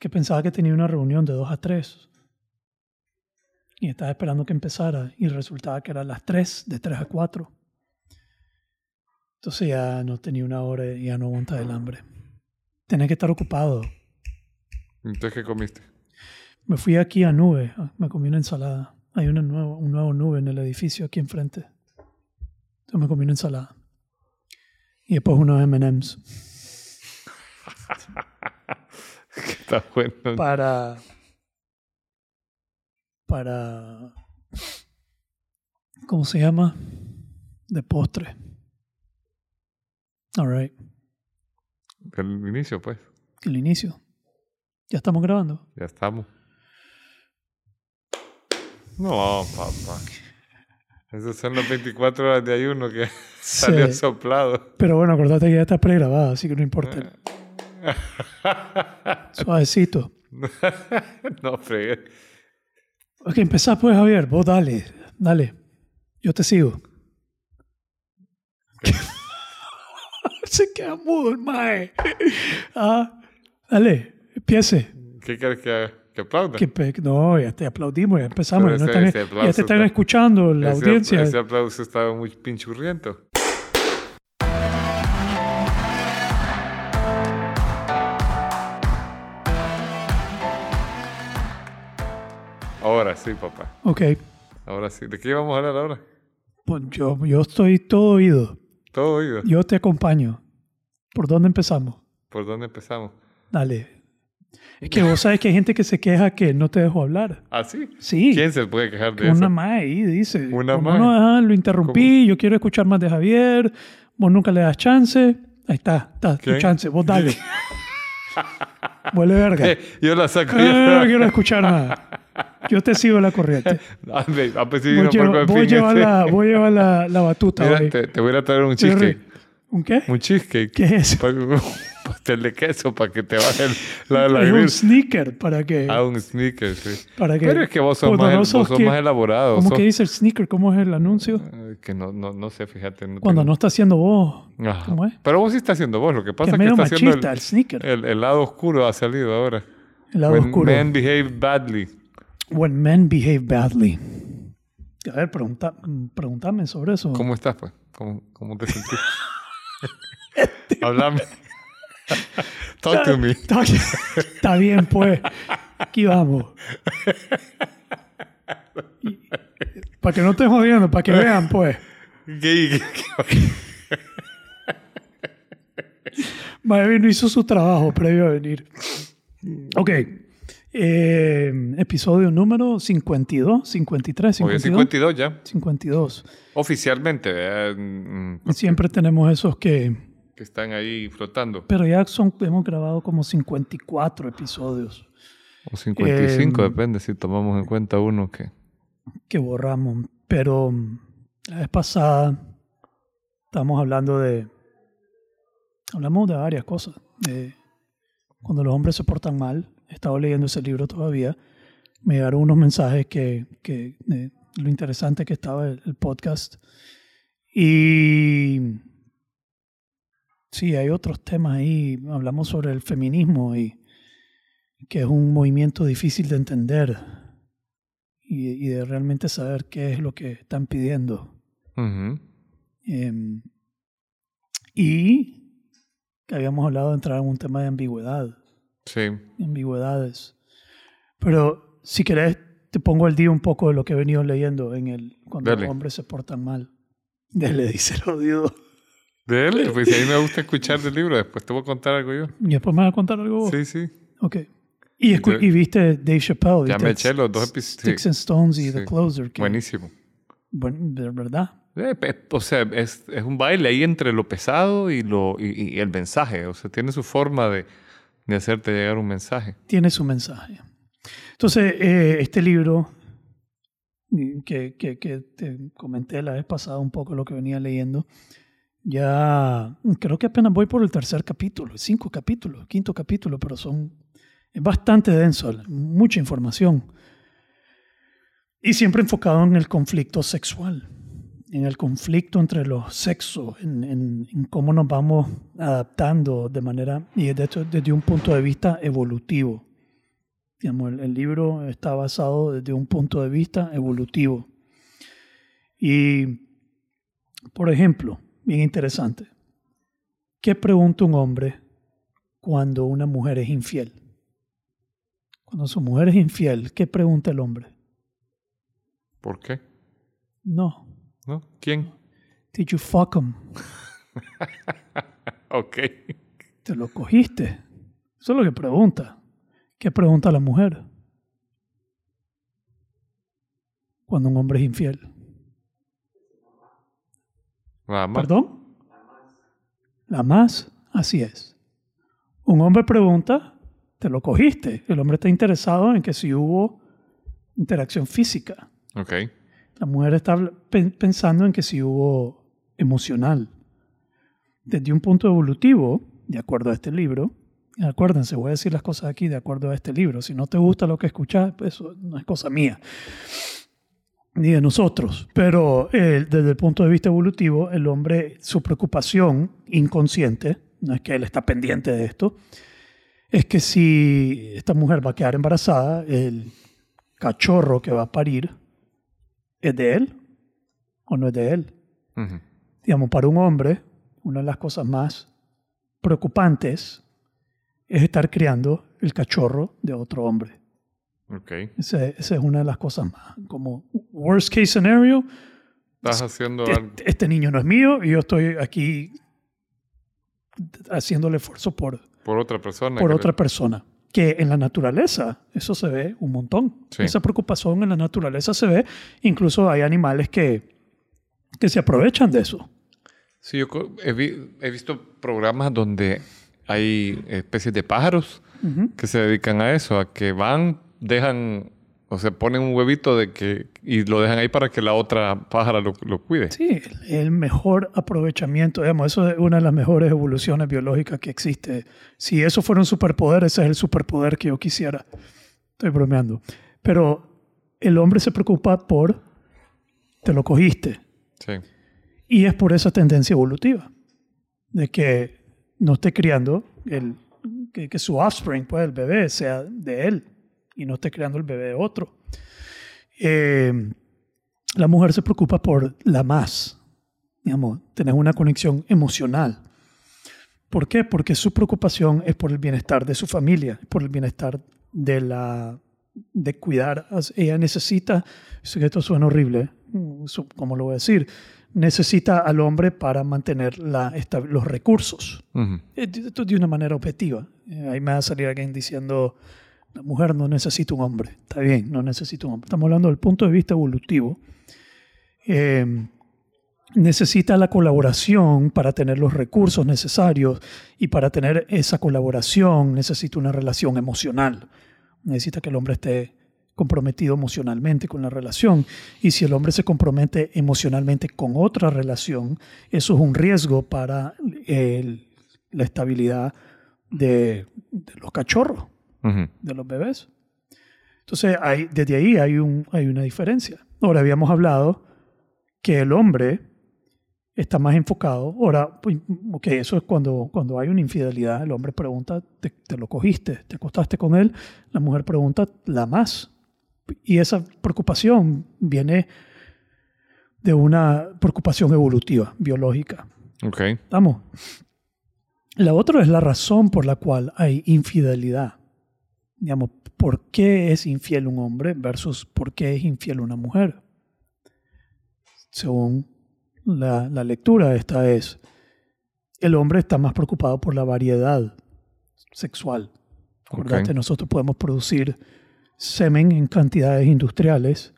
Que pensaba que tenía una reunión de 2 a 3. Y estaba esperando que empezara y resultaba que eran las 3, de 3 a 4. Entonces ya no tenía una hora y ya no aguanta el hambre. Tenía que estar ocupado. Entonces, ¿qué comiste? Me fui aquí a Nube, ah, me comí una ensalada. Hay una nueva, un nuevo Nube en el edificio aquí enfrente. Entonces me comí una ensalada. Y después unos M&M's Está bueno. para... Para... ¿Cómo se llama? De postre. All right. El inicio, pues. El inicio. Ya estamos grabando. Ya estamos. No, papá. Esas son las 24 horas de ayuno que salió Sí. soplado. Pero bueno, acordate que ya está pregrabado, así que no importa. Suavecito. no fregué. Ok, empezá pues, Javier. Vos dale, dale. Yo te sigo. Se queda mudo el mae. Ah, dale, empiece. ¿Qué quieres que haga? ¿Que aplauda? Que no, ya te aplaudimos, ya empezamos. No ese- están- ese ya te están está- escuchando la ese, audiencia. Ese aplauso estaba muy pinchurriento. Sí, papá. Ok, Ahora sí. ¿De qué íbamos a hablar ahora? pues yo, yo estoy todo oído. Todo oído. Yo te acompaño. ¿Por dónde empezamos? ¿Por dónde empezamos? Dale. Es que vos sabes que hay gente que se queja que no te dejo hablar. ¿Ah, sí? Sí. ¿Quién se puede quejar de Una eso? más ahí dice. Una mae. no, ajá, lo interrumpí, yo quiero escuchar más de Javier, vos nunca le das chance. Ahí está, está, tu ¿Quién? chance, vos dale. Vuelve verga. Eh, yo la saco. Ah, no quiero escuchar nada. Yo te sigo la corriente. Ah, ve, ah, pues sí, Vos no, lleva- porque, en vos fin, llevas este- la, la, la batuta Mira, te, te voy a a traer un cheesecake. ¿Un qué? Un cheesecake. ¿Qué es? Pa- Un pastel de queso para que te baje la, la Es un sneaker para que... Ah, un sneaker, sí. para que Pero es que vos sos, más, no sos que- más elaborado. ¿Cómo sos- que dice el sneaker? ¿Cómo es el anuncio? Eh, que no, no, no sé, fíjate. No Cuando no tengo- está haciendo vos. Ajá. ¿Cómo es? Pero vos sí estás haciendo vos. Lo que Que pasa es es que está haciendo el, el, sneaker. el, el lado oscuro ha salido ahora. El lado When oscuro. men behave badly. When men behave badly. A ver, pregunta, pregúntame sobre eso. ¿Cómo estás, pues? ¿Cómo, cómo te sentís? Háblame. Talk to me. Está, bien, pues. Aquí vamos. Para que no estés jodiendo, para que vean, pues. ¿Qué- qué- Mae no hizo su trabajo previo a venir. Ok. Eh, episodio número 52, 53, Hoy es 52. 52 ya. 52. Oficialmente, ¿verdad? Mm, Siempre tenemos esos que... que están ahí flotando. Pero ya son, hemos grabado como 54 episodios O 55, Em, depende si tomamos en cuenta uno que... que borramos. Pero mm, la vez pasada estábamos hablando de... Hablamos de varias cosas. De cuando los hombres se portan mal. He estado leyendo ese libro todavía. Me llegaron unos mensajes que, que de lo interesante que estaba el, el podcast. Y sí, hay otros temas ahí. Hablamos sobre el feminismo y que es un movimiento difícil de entender y, y de realmente saber qué es lo que están pidiendo. Ujú. Em, y que habíamos hablado de entrar en un tema de ambigüedad, Sí. ambigüedades. Pero si querés, te pongo al día un poco de lo que he venido leyendo en el cuando Dale. los hombres se portan mal. Dele, dice el odio. De él, pues si a mí me gusta escuchar del libro, después te voy a contar algo yo. Y después me vas a contar algo vos. Sí, sí. Ok. Y, Yo- y viste Dave Chappelle. Ya me eché los dos episodios. Sticks and Stones y The Sí. Closer. Que, Buenísimo. buen- de verdad. Eh, O sea, es, es un baile ahí entre lo pesado y, lo, y, y el mensaje. O sea, tiene su forma de, de hacerte llegar un mensaje. tiene su mensaje. Entonces, eh, este libro, que, que, que te comenté la vez pasada un poco lo que venía leyendo, ya creo que apenas voy por el tercer capítulo, cinco capítulos, quinto capítulo, pero son bastante denso, mucha información. Y siempre enfocado en el conflicto sexual, en el conflicto entre los sexos, en, en- en cómo nos vamos adaptando de manera, y de hecho desde un punto de vista evolutivo. Digamos, el, el libro está basado desde un punto de vista evolutivo. Y, por ejemplo, bien interesante, ¿qué pregunta un hombre cuando una mujer es infiel? Cuando su mujer es infiel, ¿qué pregunta el hombre? ¿Por qué? No. ¿No? ¿Quién? Did you fuck him? Ok. ¿Te lo cogiste? Eso es lo que pregunta. ¿Qué pregunta la mujer? Cuando un hombre es infiel. Nada más. ¿Perdón? La más, así es. Un hombre pregunta, ¿te lo cogiste? El hombre está interesado en que si hubo interacción física. Ok. La mujer está pe- pensando en que si hubo emocional. Desde un punto evolutivo, de acuerdo a este libro, acuérdense, voy a decir las cosas aquí de acuerdo a este libro. Si no te gusta lo que escuchas, pues eso no es cosa mía, ni de nosotros. Pero desde el punto de vista evolutivo, el hombre, su preocupación inconsciente, no es que él está pendiente de esto, es que si esta mujer va a quedar embarazada, el cachorro que va a parir ¿Es de él o no es de él? Ujú. Digamos, para un hombre, una de las cosas más preocupantes es estar criando el cachorro de otro hombre. Ok. Ese- Esa es una de las cosas más, como worst case scenario, Estás haciendo algo. este, este niño no es mío y yo estoy aquí haciendo el esfuerzo por, por otra persona. por otra le- persona. Que en la naturaleza eso se ve un montón. Sí. Esa preocupación en la naturaleza se ve. Incluso hay animales que, que se aprovechan de eso. Sí, yo he, vi- he visto programas donde hay especies de pájaros Ujú. que se dedican a eso, a que van, dejan, o sea, ponen un huevito de que y lo dejan ahí para que la otra pájara lo, lo cuide. Sí, el, mejor aprovechamiento, digamos, eso es una de las mejores evoluciones biológicas que existe. Si eso fuera un superpoder, ese es el superpoder que yo quisiera. Estoy bromeando. Pero el hombre se preocupa por, te lo cogiste. Sí. Y es por esa tendencia evolutiva, de que no esté criando, el, que, que su offspring, pues el bebé, sea de él y no esté criando el bebé de otro. Eh, la mujer se preocupa por la más, digamos, tener una conexión emocional. ¿Por qué? Porque su preocupación es por el bienestar de su familia, por el bienestar de la de cuidar. Ella necesita, sé que esto suena horrible, mm, ¿cómo lo voy a decir? Necesita al hombre para mantener la, los recursos. Ujú. Eh, de- Esto de una manera objetiva. Eh, Ahí me va a salir alguien diciendo, la mujer no necesita un hombre. Está bien, no necesita un hombre. Estamos hablando del punto de vista evolutivo. Eh, necesita la colaboración para tener los recursos necesarios y para tener esa colaboración necesita una relación emocional. Necesita que el hombre esté comprometido emocionalmente con la relación y si el hombre se compromete emocionalmente con otra relación, eso es un riesgo para la estabilidad de los cachorros, De los bebés. Entonces, hay, desde ahí hay, un, hay una diferencia. Ahora, habíamos hablado que el hombre está más enfocado. Ahora, pues, ok, eso es cuando, cuando hay una infidelidad. El hombre pregunta, ¿te, te lo cogiste? ¿Te acostaste con él? La mujer pregunta, ¿la más? Y esa preocupación viene de una preocupación evolutiva, biológica. Ok. ¿Estamos? La otra es la razón por la cual hay infidelidad. Digamos, ¿por qué es infiel un hombre versus por qué es infiel una mujer? Según la, la lectura, esta es, el hombre está más preocupado por la variedad sexual. Acordate, Ok. nosotros podemos producir semen en cantidades industriales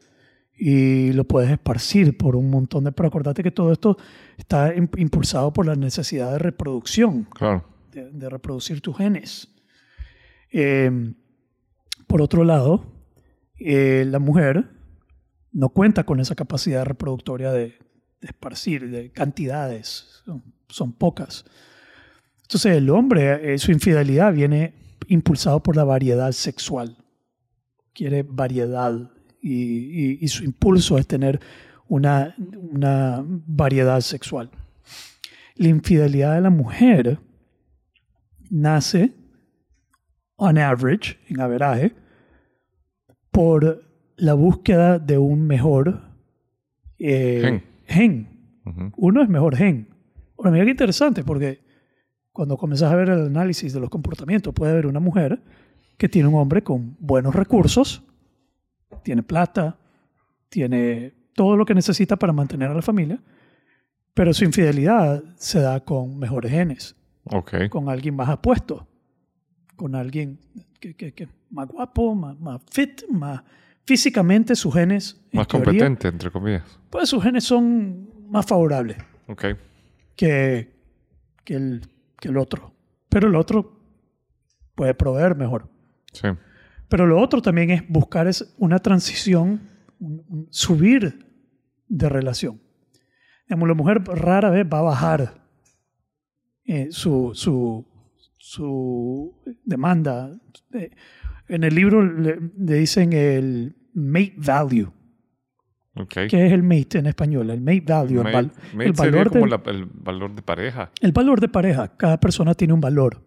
y lo puedes esparcir por un montón de... Pero acordate que todo esto está im- impulsado por la necesidad de reproducción, Claro. de, de reproducir tus genes. Eh, por otro lado, eh, la mujer no cuenta con esa capacidad reproductoria de, esparcir, de cantidades, son, pocas. Entonces el hombre, eh, su infidelidad viene impulsado por la variedad sexual. Quiere variedad y su impulso es tener una, una variedad sexual. La infidelidad de la mujer nace, on average, en averaje, por la búsqueda de un mejor eh, Gen. gen. Ujú. Uno es mejor gen. Ahora, mira qué interesante, porque cuando comienzas a ver el análisis de los comportamientos, puede haber una mujer que tiene un hombre con buenos recursos, tiene plata, tiene todo lo que necesita para mantener a la familia, pero su infidelidad se da con mejores genes, Ok. con alguien más apuesto, con alguien que, que- que más guapo, más, más fit, más físicamente sus genes, en Más teoría, competente, entre comillas. pues sus genes son más favorables Ok. que, que, el, que el otro. Pero el otro puede proveer mejor. Sí. Pero lo otro también es buscar es una transición, un- un subir de relación. Digamos, la mujer rara vez va a bajar eh, su, su, su demanda. Eh, en el libro le, le dicen el mate value. Ok. ¿Qué es el mate en español? El mate value. el Mate- val- mate el valor como del- la- el valor de pareja. El valor de pareja, cada persona tiene un valor.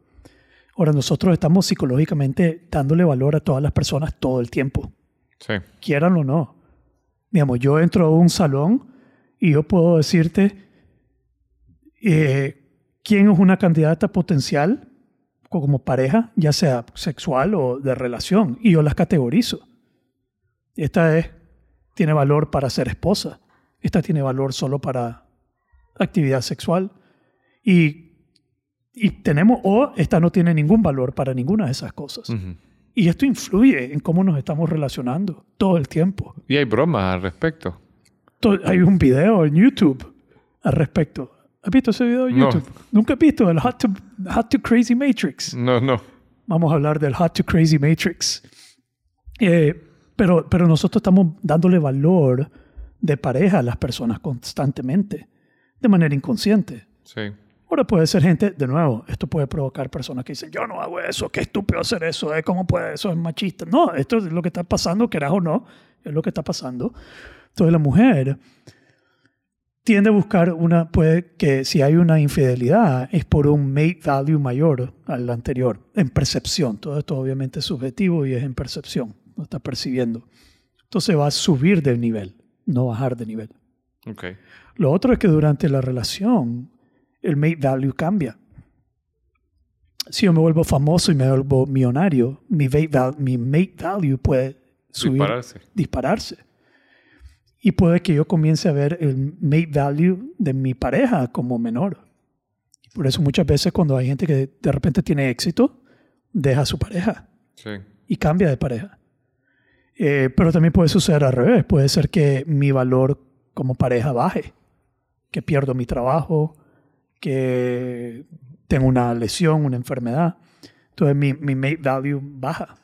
Ahora, nosotros estamos psicológicamente dándole valor a todas las personas todo el tiempo, Sí. quieran o no. Digamos, yo entro a un salón y yo puedo decirte eh, quién es una candidata potencial como pareja, ya sea sexual o de relación, y yo las categorizo. Esta es, tiene valor para ser esposa, esta tiene valor solo para actividad sexual, y, y tenemos, o esta no tiene ningún valor para ninguna de esas cosas. Ujú. Y esto influye en cómo nos estamos relacionando todo el tiempo. Y hay bromas al respecto. To- Hay un video en YouTube al respecto. ¿Has visto ese video No. YouTube? Nunca has visto el Hot to, Hot to Crazy Matrix. No, no. Vamos a hablar del Hot to Crazy Matrix. Eh, pero, pero nosotros estamos dándole valor de pareja a las personas constantemente, de manera inconsciente. Sí. Ahora puede ser gente, de nuevo, esto puede provocar personas que dicen, yo no hago eso, qué estúpido hacer eso, ¿eh? ¿cómo puede eso? Es machista. No, esto es lo que está pasando, querás o no, es lo que está pasando. Entonces la mujer tiende a buscar una, puede que si hay una infidelidad es por un mate value mayor al anterior, en percepción. Todo esto obviamente es subjetivo y es en percepción, lo está percibiendo. Entonces va a subir de nivel, no bajar de nivel. Ok. Lo otro es que durante la relación el mate value cambia. Si yo me vuelvo famoso y me vuelvo millonario, mi mate, val- mi mate value puede subir, Dispararse. dispararse. Y puede que yo comience a ver el mate value de mi pareja como menor. Por eso muchas veces cuando hay gente que de repente tiene éxito, deja a su pareja Sí. y cambia de pareja. Eh, pero también puede suceder al revés. Puede ser que mi valor como pareja baje, que pierdo mi trabajo, que tengo una lesión, una enfermedad. Entonces mi, mi mate value baja.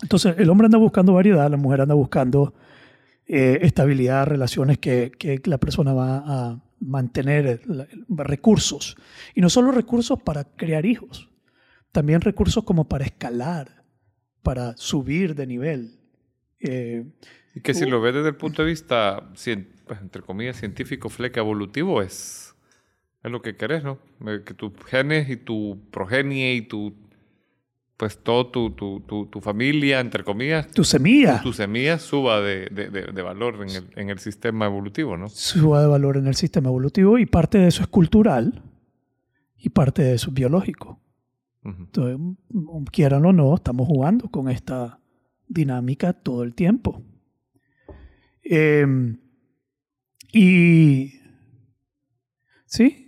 Entonces el hombre anda buscando variedad, la mujer anda buscando eh, estabilidad, relaciones que, que la persona va a mantener, recursos. Y no solo recursos para crear hijos, también recursos como para escalar, para subir de nivel. Eh, Y que si Uh. lo ves desde el punto de vista, pues, entre comillas, científico, fleca evolutivo, es, es lo que querés, ¿no? Eh, Que tus genes y tu progenie y tu, pues todo tu, tu, tu, tu familia, entre comillas, tu semilla tu semilla suba de, de, de, de valor en el, en el sistema evolutivo, ¿no? suba de valor en el sistema evolutivo y parte de eso es cultural y parte de eso es biológico. Entonces, mm, quieran o no, estamos jugando con esta dinámica todo el tiempo. Eh, y sí,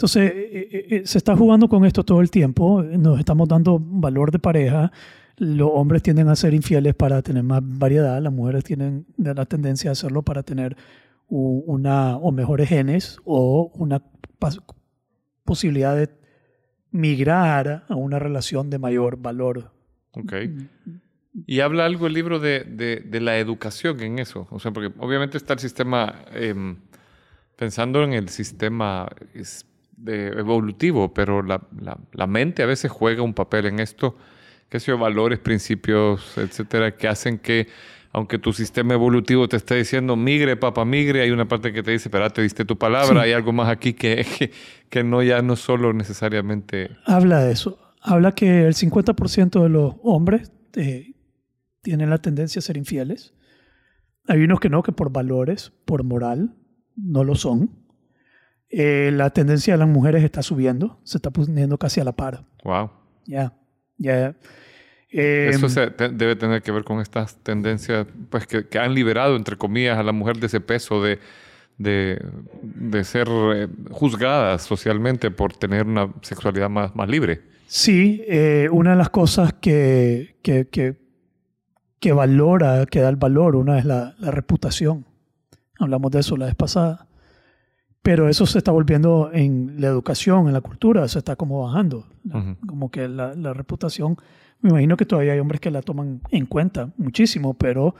entonces eh, eh, eh, se está jugando con esto todo el tiempo, nos estamos dando valor de pareja, los hombres tienden a ser infieles para tener más variedad, las mujeres tienen la tendencia a hacerlo para tener una o mejores genes o una posibilidad de migrar a una relación de mayor valor. Ok. Y habla algo el libro de, de, de la educación en eso. O sea, porque obviamente está el sistema, em, pensando en el sistema es- de- evolutivo, pero la, la, la mente a veces juega un papel en esto, que sé yo, valores, principios, etcétera, que hacen que, aunque tu sistema evolutivo te esté diciendo migre, papá, migre, hay una parte que te dice, espera, te diste tu palabra, Sí. hay algo más aquí que, que, que no ya no solo necesariamente. Habla de eso. Habla que el 50% de los hombres eh, tienen la tendencia a ser infieles. Hay unos que no, que por valores, por moral, no lo son. Eh, la tendencia de las mujeres está subiendo, se está poniendo casi a la par. Wow. Ya, ya. Eso Em, se- te- debe tener que ver con estas tendencias pues, que, que han liberado, entre comillas, a la mujer de ese peso de, de, de ser eh, juzgadas socialmente por tener una sexualidad más, más libre. Sí, eh, una de las cosas que, que, que, que valora, que da el valor, una es la, la reputación. Hablamos de eso la vez pasada. Pero eso se está volviendo en la educación, en la cultura, se está como bajando. Ujú. Como que la, la reputación, me imagino que todavía hay hombres que la toman en cuenta muchísimo, pero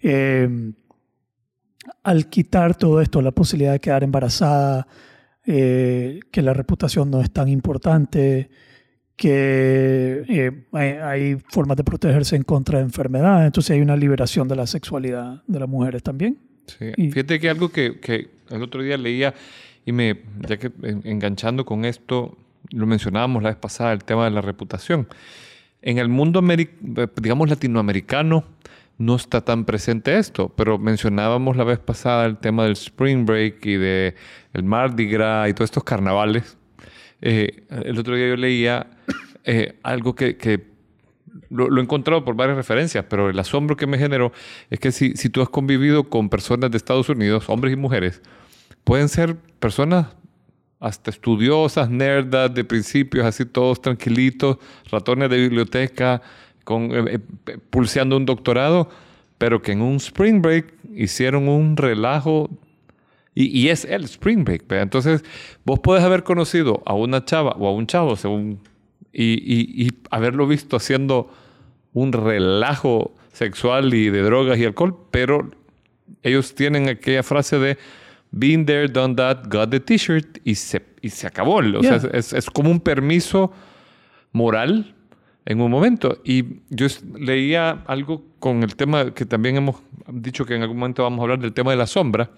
eh, al quitar todo esto, la posibilidad de quedar embarazada, eh, que la reputación no es tan importante, que eh, hay, hay formas de protegerse en contra de enfermedades, entonces hay una liberación de la sexualidad de las mujeres también. Sí. Y- Fíjate que algo que, que el otro día leía y me, ya que en- enganchando con esto, lo mencionábamos la vez pasada, el tema de la reputación. En el mundo, digamos, latinoamericano, no está tan presente esto, pero mencionábamos la vez pasada el tema del Spring Break y de el Mardi Gras y todos estos carnavales. Eh, el otro día yo leía eh, algo que, que lo, lo he encontrado por varias referencias, pero el asombro que me generó es que si, si tú has convivido con personas de Estados Unidos, hombres y mujeres, pueden ser personas hasta estudiosas, nerdas, de principios, así todos tranquilitos, ratones de biblioteca, con, eh, eh, pulseando un doctorado, pero que en un spring break hicieron un relajo y, es el spring break. Entonces, vos podés haber conocido a una chava o a un chavo según, y- y haberlo visto haciendo un relajo sexual y de drogas y alcohol, pero ellos tienen aquella frase de been there, done that, got the t-shirt y se, y se acabó. O sea, Yeah. es, es como un permiso moral en un momento. Y yo leía algo con el tema que también hemos dicho que en algún momento vamos a hablar del tema de la sombra,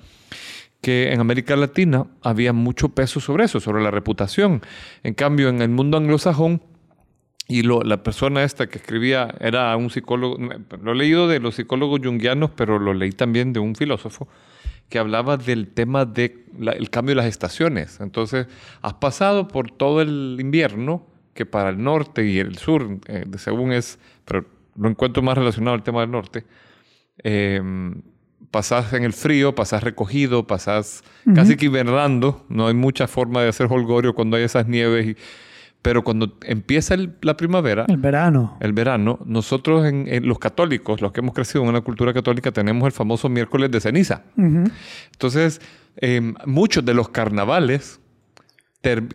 que en América Latina había mucho peso sobre eso, sobre la reputación. En cambio, en el mundo anglosajón, y lo- la persona esta que escribía era un psicólogo, lo he leído de los psicólogos junguianos, pero lo leí también de un filósofo que hablaba del tema del cambio de las estaciones. Entonces, has pasado por todo el invierno, que para el norte y el sur, eh, de según es, pero lo encuentro más relacionado al tema del norte, eh, pasás en el frío, pasás recogido, pasás casi que hibernando, no hay mucha forma de hacer holgorio cuando hay esas nieves, y- pero cuando empieza el- la primavera, El verano. el verano, nosotros en, en los católicos, los que hemos crecido en una cultura católica, tenemos el famoso miércoles de ceniza. Ujú. Entonces, eh, muchos de los carnavales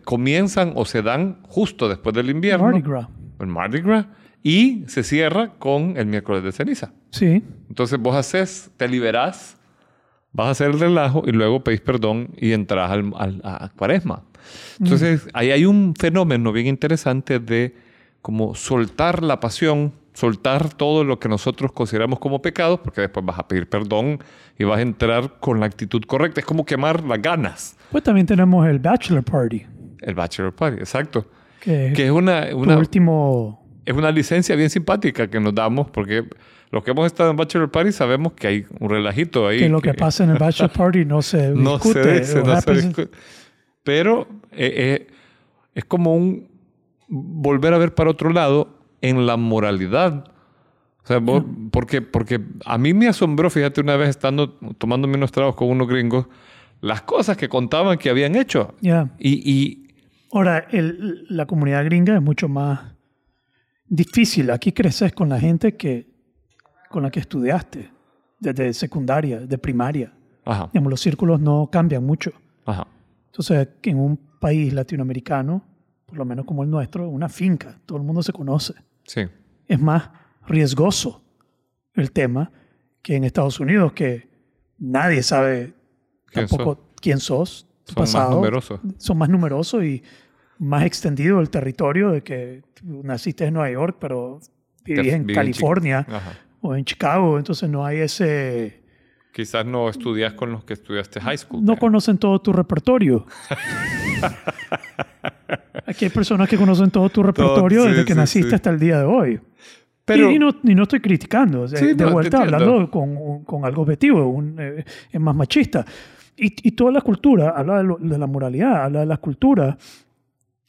comienzan o se dan justo después del invierno, Mardi Gras. el Mardi Gras, y se cierra con el miércoles de ceniza. Sí. Entonces vos haces, te liberás, vas a hacer el relajo y luego pedís perdón y entras al, al- a cuaresma. Entonces ahí hay un fenómeno bien interesante de como soltar la pasión, soltar todo lo que nosotros consideramos como pecados, porque después vas a pedir perdón y vas a entrar con la actitud correcta. Es como quemar las ganas. Pues también tenemos el Bachelor Party, El Bachelor Party, exacto. que, Que es una, tu una, último... es una licencia bien simpática que nos damos, porque los que hemos estado en Bachelor Party sabemos que hay un relajito ahí. Que lo que pasa en el Bachelor Party no se no discute. se dice, no se discute. Pero eh, eh, es como un volver a ver para otro lado en la moralidad. O sea, vos- porque, porque a mí me asombró, fíjate, una vez estando tomándome unos tragos con unos gringos, las cosas que contaban que habían hecho. Ya. Y, y Ahora, el- la comunidad gringa es mucho más difícil. Aquí creces con la gente que, con la que estudiaste, desde secundaria, de primaria. ajá, Digamos, los círculos no cambian mucho. ajá. Entonces, que en un país latinoamericano, por lo menos como el nuestro, una finca, todo el mundo se conoce. Sí, Es más riesgoso el tema que en Estados Unidos, que nadie sabe ¿Quién tampoco quién sos, tu son más pasado. numerosos. Son más numerosos y más extendido el territorio de que naciste en Nueva York, pero vivís en California o en Chicago, entonces no hay ese... Quizás no estudias con los que estudiaste high school. No pero- conocen todo tu repertorio. Aquí hay personas que conocen todo tu repertorio sí, desde que sí, naciste sí. hasta el día de hoy. Pero, y, no, y no estoy criticando, de, no, vuelta hablando con, con algo objetivo, un, eh, es más machista. Y, y todas las culturas, habla de, lo- de la moralidad, habla de las culturas,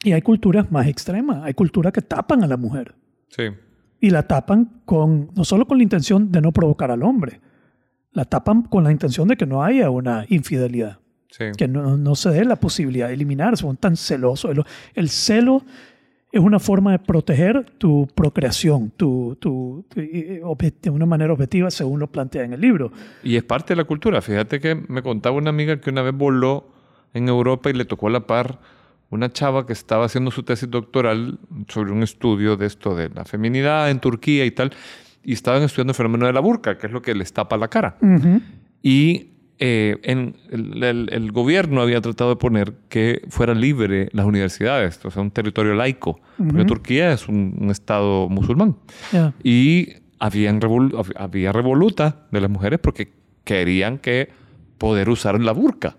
y hay culturas más extremas, hay culturas que tapan a la mujer, sí, y la tapan con, no solo con la intención de no provocar al hombre, la tapan con la intención de que no haya una infidelidad sí. que no, no se dé la posibilidad de eliminar, son tan celosos. El, el celo es una forma de proteger tu procreación, tu, tu, de una manera objetiva según lo plantea en el libro. Y es parte de la cultura. Fíjate que me contaba una amiga que una vez voló en Europa y le tocó a la par una chava que estaba haciendo su tesis doctoral sobre un estudio de esto de la feminidad en Turquía y tal. Y estaban estudiando el fenómeno de la burka, que es lo que les tapa la cara. Y eh, en el, el- el gobierno había tratado de poner que fuera libre las universidades, o sea, un territorio laico. Porque Ujú. Turquía es un, un estado musulmán. Y habían revol- había revoluta de las mujeres porque querían que poder usar la burka.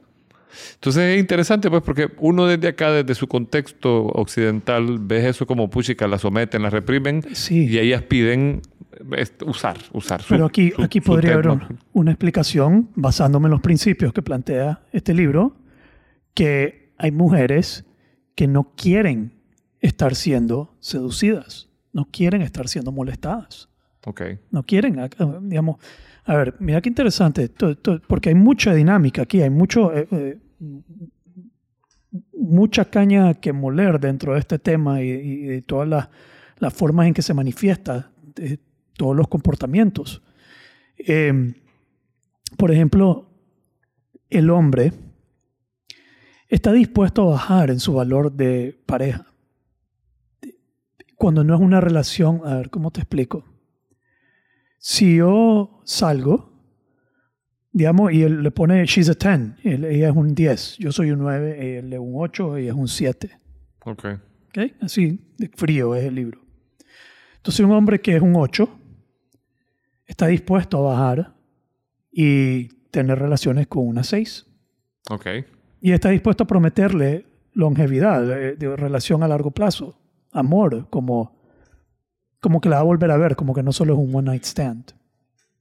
Entonces es interesante, pues, porque uno desde acá, desde su contexto occidental, ve eso como puchica, la someten, la reprimen, Sí. y ellas piden usar, usar. su- Pero aquí, su- aquí su podría haber terno. un- una explicación basándome en los principios que plantea este libro, que hay mujeres que no quieren estar siendo seducidas, no quieren estar siendo molestadas. Ok, no quieren, a- a- digamos, a ver, mira qué interesante, porque hay mucha dinámica aquí, hay mucho, eh, eh, mucha caña que moler dentro de este tema y, de todas las, formas en que se manifiesta, todos los comportamientos. Eh, por ejemplo, el hombre está dispuesto a bajar en su valor de pareja. Cuando no es una relación, a ver, ¿cómo te explico? Si yo salgo, digamos, y él le pone, she's a 10, él- ella es un 10, yo soy un 9, él es un 8, ella es un 7. ok. ¿ok? Así de frío es el libro. Entonces un hombre que es un 8 está dispuesto a bajar y tener relaciones con una 6. Ok, Y está dispuesto a prometerle longevidad, de, de relación a largo plazo, amor, como, como que la va a volver a ver, como que no solo es un one night stand.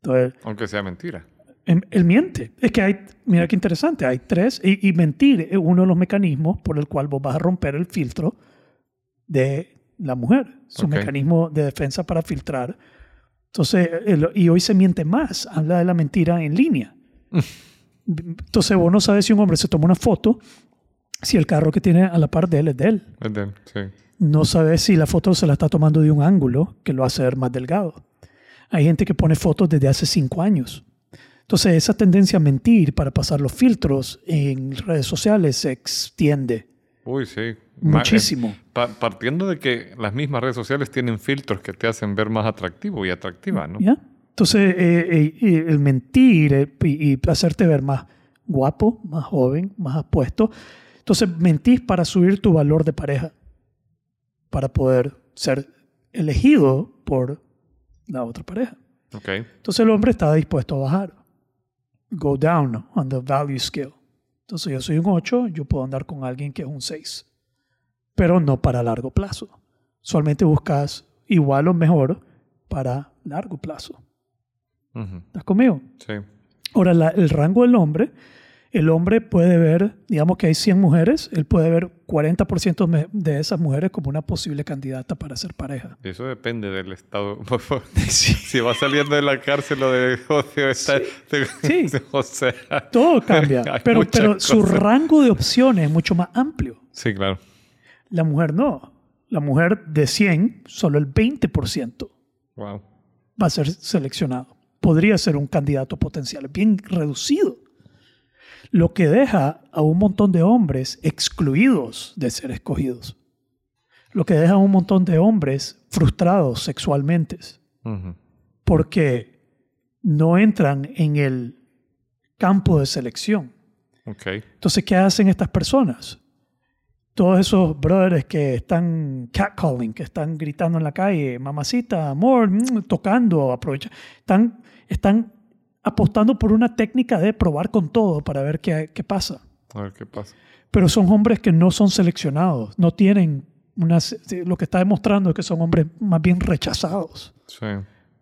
Entonces, aunque sea mentira. Él, él miente. Es que hay, mira qué interesante, hay tres, y, y mentir es uno de los mecanismos por el cual vos vas a romper el filtro de la mujer, su Ok. mecanismo de defensa para filtrar. Entonces, y hoy se miente más, habla de la mentira en línea. Entonces, vos no sabes si un hombre se toma una foto, si el carro que tiene a la par de él es de él. Es de- Sí. No sabes si la foto se la está tomando de un ángulo que lo hace ver más delgado. Hay gente que pone fotos desde hace cinco años. Entonces, esa tendencia a mentir para pasar los filtros en redes sociales se extiende Uy, sí. Ma- muchísimo. eh, pa- partiendo de que las mismas redes sociales tienen filtros que te hacen ver más atractivo y atractiva, ¿no? ¿Ya? Entonces, eh, eh, eh, el mentir eh, y, y hacerte ver más guapo, más joven, más apuesto. Entonces, mentís para subir tu valor de pareja, para poder ser elegido por la otra pareja. Ok, Entonces, el hombre está dispuesto a bajar. Go down on the value scale. Entonces, yo soy un 8, yo puedo andar con alguien que es un 6, pero no para largo plazo. Usualmente buscas igual o mejor para largo plazo. Ujú. ¿Estás conmigo? sí. Ahora, la- el rango del hombre, el hombre puede ver, digamos que hay 100 mujeres, él puede ver 40% me- de esas mujeres como una posible candidata para ser pareja. Eso depende del estado. Si va saliendo de la cárcel o de José, está, Sí. de José. Todo cambia, pero, pero su rango de opciones es mucho más amplio. Sí, claro. La mujer no. La mujer de 100, solo el 20% Wow. va a ser seleccionado. Podría ser un candidato potencial, bien reducido. Lo que deja a un montón de hombres excluidos de ser escogidos. Lo que deja a un montón de hombres frustrados sexualmente Ujú. porque no entran en el campo de selección. Ok. Entonces, ¿qué hacen estas personas? Todos esos brothers que están catcalling, que están gritando en la calle, mamacita, amor, mm, tocando, aprovecha, están, están apostando por una técnica de probar con todo para ver qué, qué pasa. A ver qué pasa. Pero son hombres que no son seleccionados, no tienen unas, lo que está demostrando es que son hombres más bien rechazados. Sí.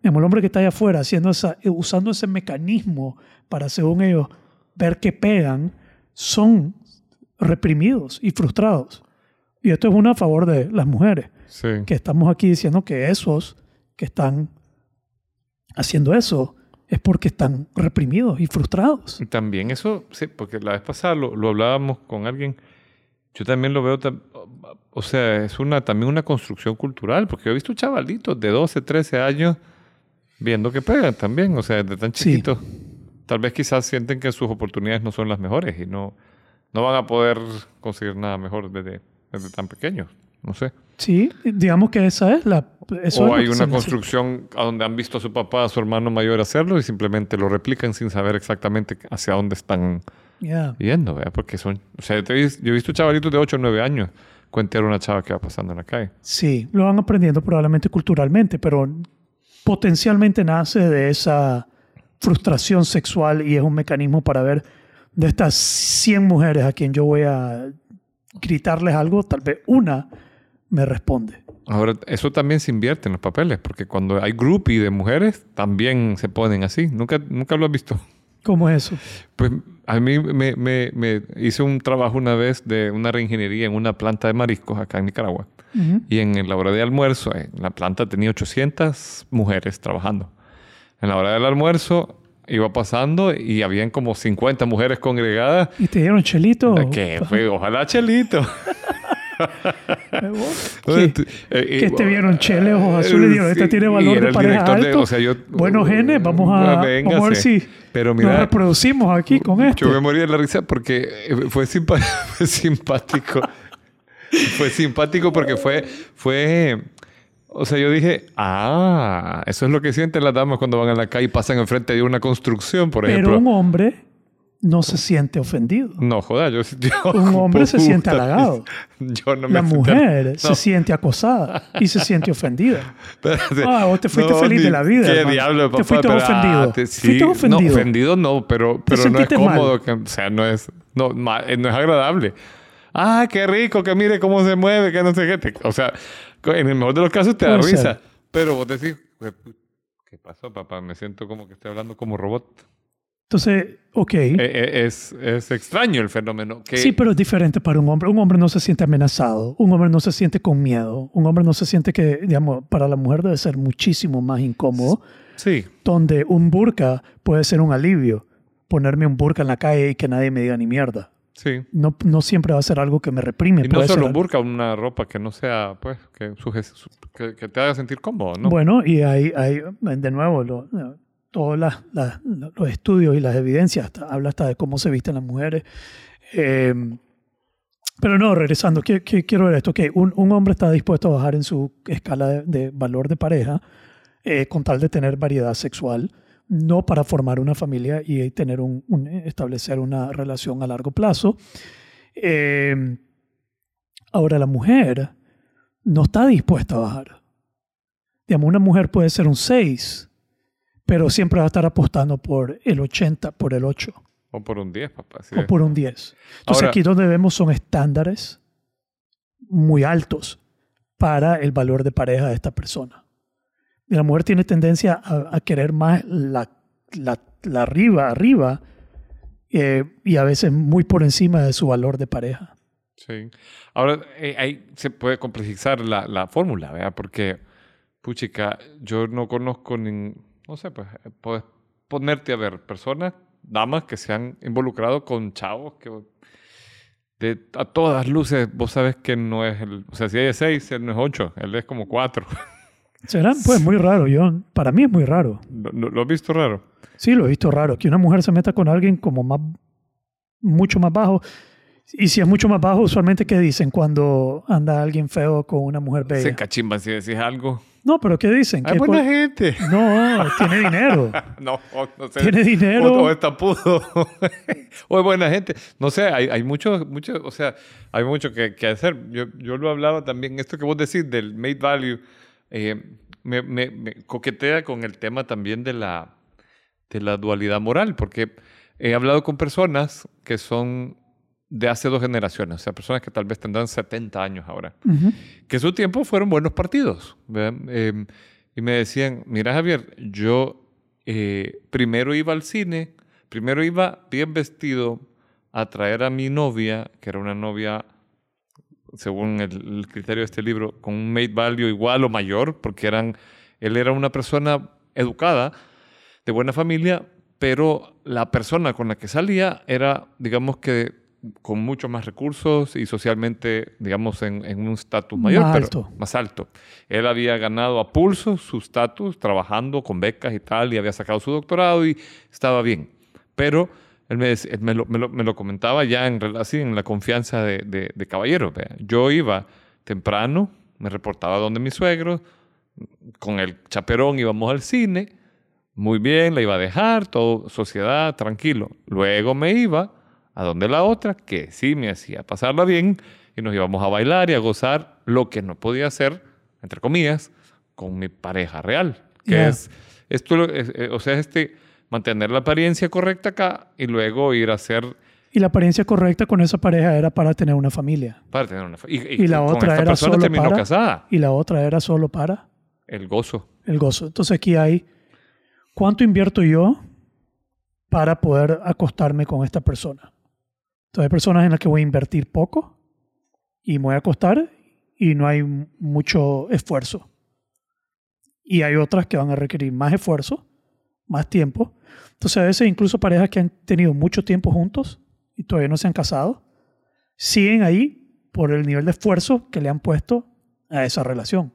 El hombre que está allá afuera haciendo esa, usando ese mecanismo para, según ellos, ver que pegan, son reprimidos y frustrados. Y esto es uno a favor de las mujeres, Sí. que estamos aquí diciendo que esos que están haciendo eso es porque están reprimidos y frustrados. También eso, sí, porque la vez pasada lo, lo hablábamos con alguien. Yo también lo veo, o sea, es una, también una construcción cultural, porque yo he visto chavalitos de 12, 13 años viendo que pegan también, o sea, desde tan Sí. chiquitos. Tal vez quizás sienten que sus oportunidades no son las mejores y no, no van a poder conseguir nada mejor desde, desde tan pequeños, no sé. Sí, digamos que esa es la... Eso o hay una construcción a donde han visto a su papá, a su hermano mayor hacerlo y simplemente lo replican sin saber exactamente hacia dónde están Ya. yendo, ¿verdad? Porque son, o sea, yo he visto chavalitos de 8 o 9 años cuentear a una chava que va pasando en la calle. Sí, lo van aprendiendo probablemente culturalmente, pero potencialmente nace de esa frustración sexual y es un mecanismo para ver de estas 100 mujeres a quien yo voy a gritarles algo, tal vez una me responde. Ahora, eso también se invierte en los papeles, porque cuando hay groupie de mujeres, también se ponen así. Nunca, nunca lo has visto. ¿Cómo es eso? Pues a mí me, me- me hice un trabajo una vez de una reingeniería en una planta de mariscos acá en Nicaragua. Y en la hora de almuerzo, eh, la planta tenía 800 mujeres trabajando. En la hora del almuerzo iba pasando y habían como 50 mujeres congregadas. ¿Y te dieron chelito? Que fue, ojalá Chelito. ¿Qué? Eh, que te vieron chele, ojos azules, digo, este tiene valor de pareja de- alto. o sea, yo- Buenos genes, vamos a, Véngase. vamos a ver si Pero nos mira, reproducimos aquí con esto. yo me moría de la risa porque eh, fue, simpático. fue simpático porque fue, fue, o sea, yo dije, ah, eso es lo que sienten las damas cuando van a la calle y pasan enfrente de una construcción, por Pero ejemplo. un hombre no se siente ofendido. No, joda, yo, yo- Un hombre se siente halagado. Yo no me La mujer No, se siente acosada y se siente ofendida. espérate. Ah, vos te fuiste No, feliz ni- de la vida, ¿Qué hermano. diablo, Te papá? fuiste ofendido. Espérate, sí. Fuiste ofendido. No, ofendido no, pero, pero no es cómodo. Que, o sea, no es, no, eh, no es agradable. Ah, qué rico, que mire cómo se mueve, que no sé qué. Te- o sea, en el mejor de los casos te da risa. ser. Pero vos decís, "Jue- ¿qué pasó, papá? Me siento como que estoy hablando como robot. Entonces, ok. Eh, eh, es, es extraño el fenómeno. Que, Sí, pero es diferente para un hombre. Un hombre no se siente amenazado. Un hombre no se siente con miedo. Un hombre no se siente que, digamos, para la mujer debe ser muchísimo más incómodo. Sí, Donde un burka puede ser un alivio. Ponerme un burka en la calle y que nadie me diga ni mierda. sí. No, no siempre va a ser algo que me reprime. Y no solo un burka, una ropa que no sea, pues, que, que, que te haga sentir cómodo, ¿no? Bueno, y hay de nuevo, lo- todos los estudios y las evidencias, hasta- habla hasta de cómo se visten las mujeres. Eh, pero no, regresando, ¿qué, qué- quiero ver esto? Que un, un hombre está dispuesto a bajar en su escala de, de valor de pareja eh, con tal de tener variedad sexual, no para formar una familia y tener un, un- establecer una relación a largo plazo. Eh, ahora, la mujer no está dispuesta a bajar. Digamos, una mujer puede ser un 6, pero siempre va a estar apostando por el 80, por el 8 O por un 10, papá. o por un 10. Entonces Ahora- aquí donde vemos son estándares muy altos para el valor de pareja de esta persona. Y la mujer tiene tendencia a, a querer más la, la, la arriba, arriba, eh, y a veces muy por encima de su valor de pareja. Sí. Ahora, eh, ahí se puede complejizar la, la fórmula, ¿verdad? Porque, puchica, yo no conozco ni... No sé, pues, eh, puedes ponerte a ver personas, damas que se han involucrado con chavos que... De, a todas luces, vos sabes que no es el... O sea, si hay seis, él no es ocho, él es como cuatro. Será pues muy raro, yo, para mí es muy raro. ¿Lo, lo- has visto raro? Sí, lo he visto raro, que una mujer se meta con alguien como más, mucho más bajo. Y si es mucho más bajo, usualmente, ¿qué dicen cuando anda alguien feo con una mujer Se bella? cachimban si decís algo. No, pero ¿qué dicen? Hay ¿Qué buena gente. No, tiene dinero. No, no sé. Tiene dinero. O, o es tapudo. o es buena gente. No sé, hay, hay mucho, mucho, o sea, hay mucho que, que hacer. Yo, yo lo hablaba también, esto que vos decís del made value, eh, me, me- me coquetea con el tema también de la, de la dualidad moral, porque he hablado con personas que son de hace dos generaciones, o sea, personas que tal vez tendrán 70 años ahora, que en su tiempo fueron buenos partidos. Eh, y me decían, mira Javier, yo eh, primero iba al cine, primero iba bien vestido a traer a mi novia, que era una novia, según el, el criterio de este libro, con un mate value igual o mayor, porque eran, él era una persona educada, de buena familia, pero la persona con la que salía era, digamos que, con muchos más recursos y socialmente, digamos, en, en un estatus mayor, Más pero alto. más alto. Él había ganado a pulso su estatus trabajando con becas y tal, y había sacado su doctorado y estaba bien. Pero él me, dec- él me, lo, me lo- me lo comentaba ya en, así, en la confianza de, de, de caballero. Yo iba temprano, me reportaba donde mis suegros, con el chaperón íbamos al cine, muy bien, la iba a dejar, todo sociedad, tranquilo. Luego me iba a donde la otra, que sí me hacía pasarla bien, y nos íbamos a bailar y a gozar lo que no podía hacer, entre comillas, con mi pareja real. Que Ya. es, esto, es- eh, o sea, este, mantener la apariencia correcta acá y luego ir a hacer, Y la apariencia correcta con esa pareja era para tener una familia. para tener una... fa- Y, Y la con otra esta era persona solo terminó para- casada. Y la otra era solo para El gozo. el gozo. Entonces aquí hay, ¿cuánto invierto yo para poder acostarme con esta persona? Entonces hay personas en las que voy a invertir poco y me voy a acostar y no hay mucho esfuerzo. Y hay otras que van a requerir más esfuerzo, más tiempo. Entonces a veces incluso parejas que han tenido mucho tiempo juntos y todavía no se han casado, siguen ahí por el nivel de esfuerzo que le han puesto a esa relación.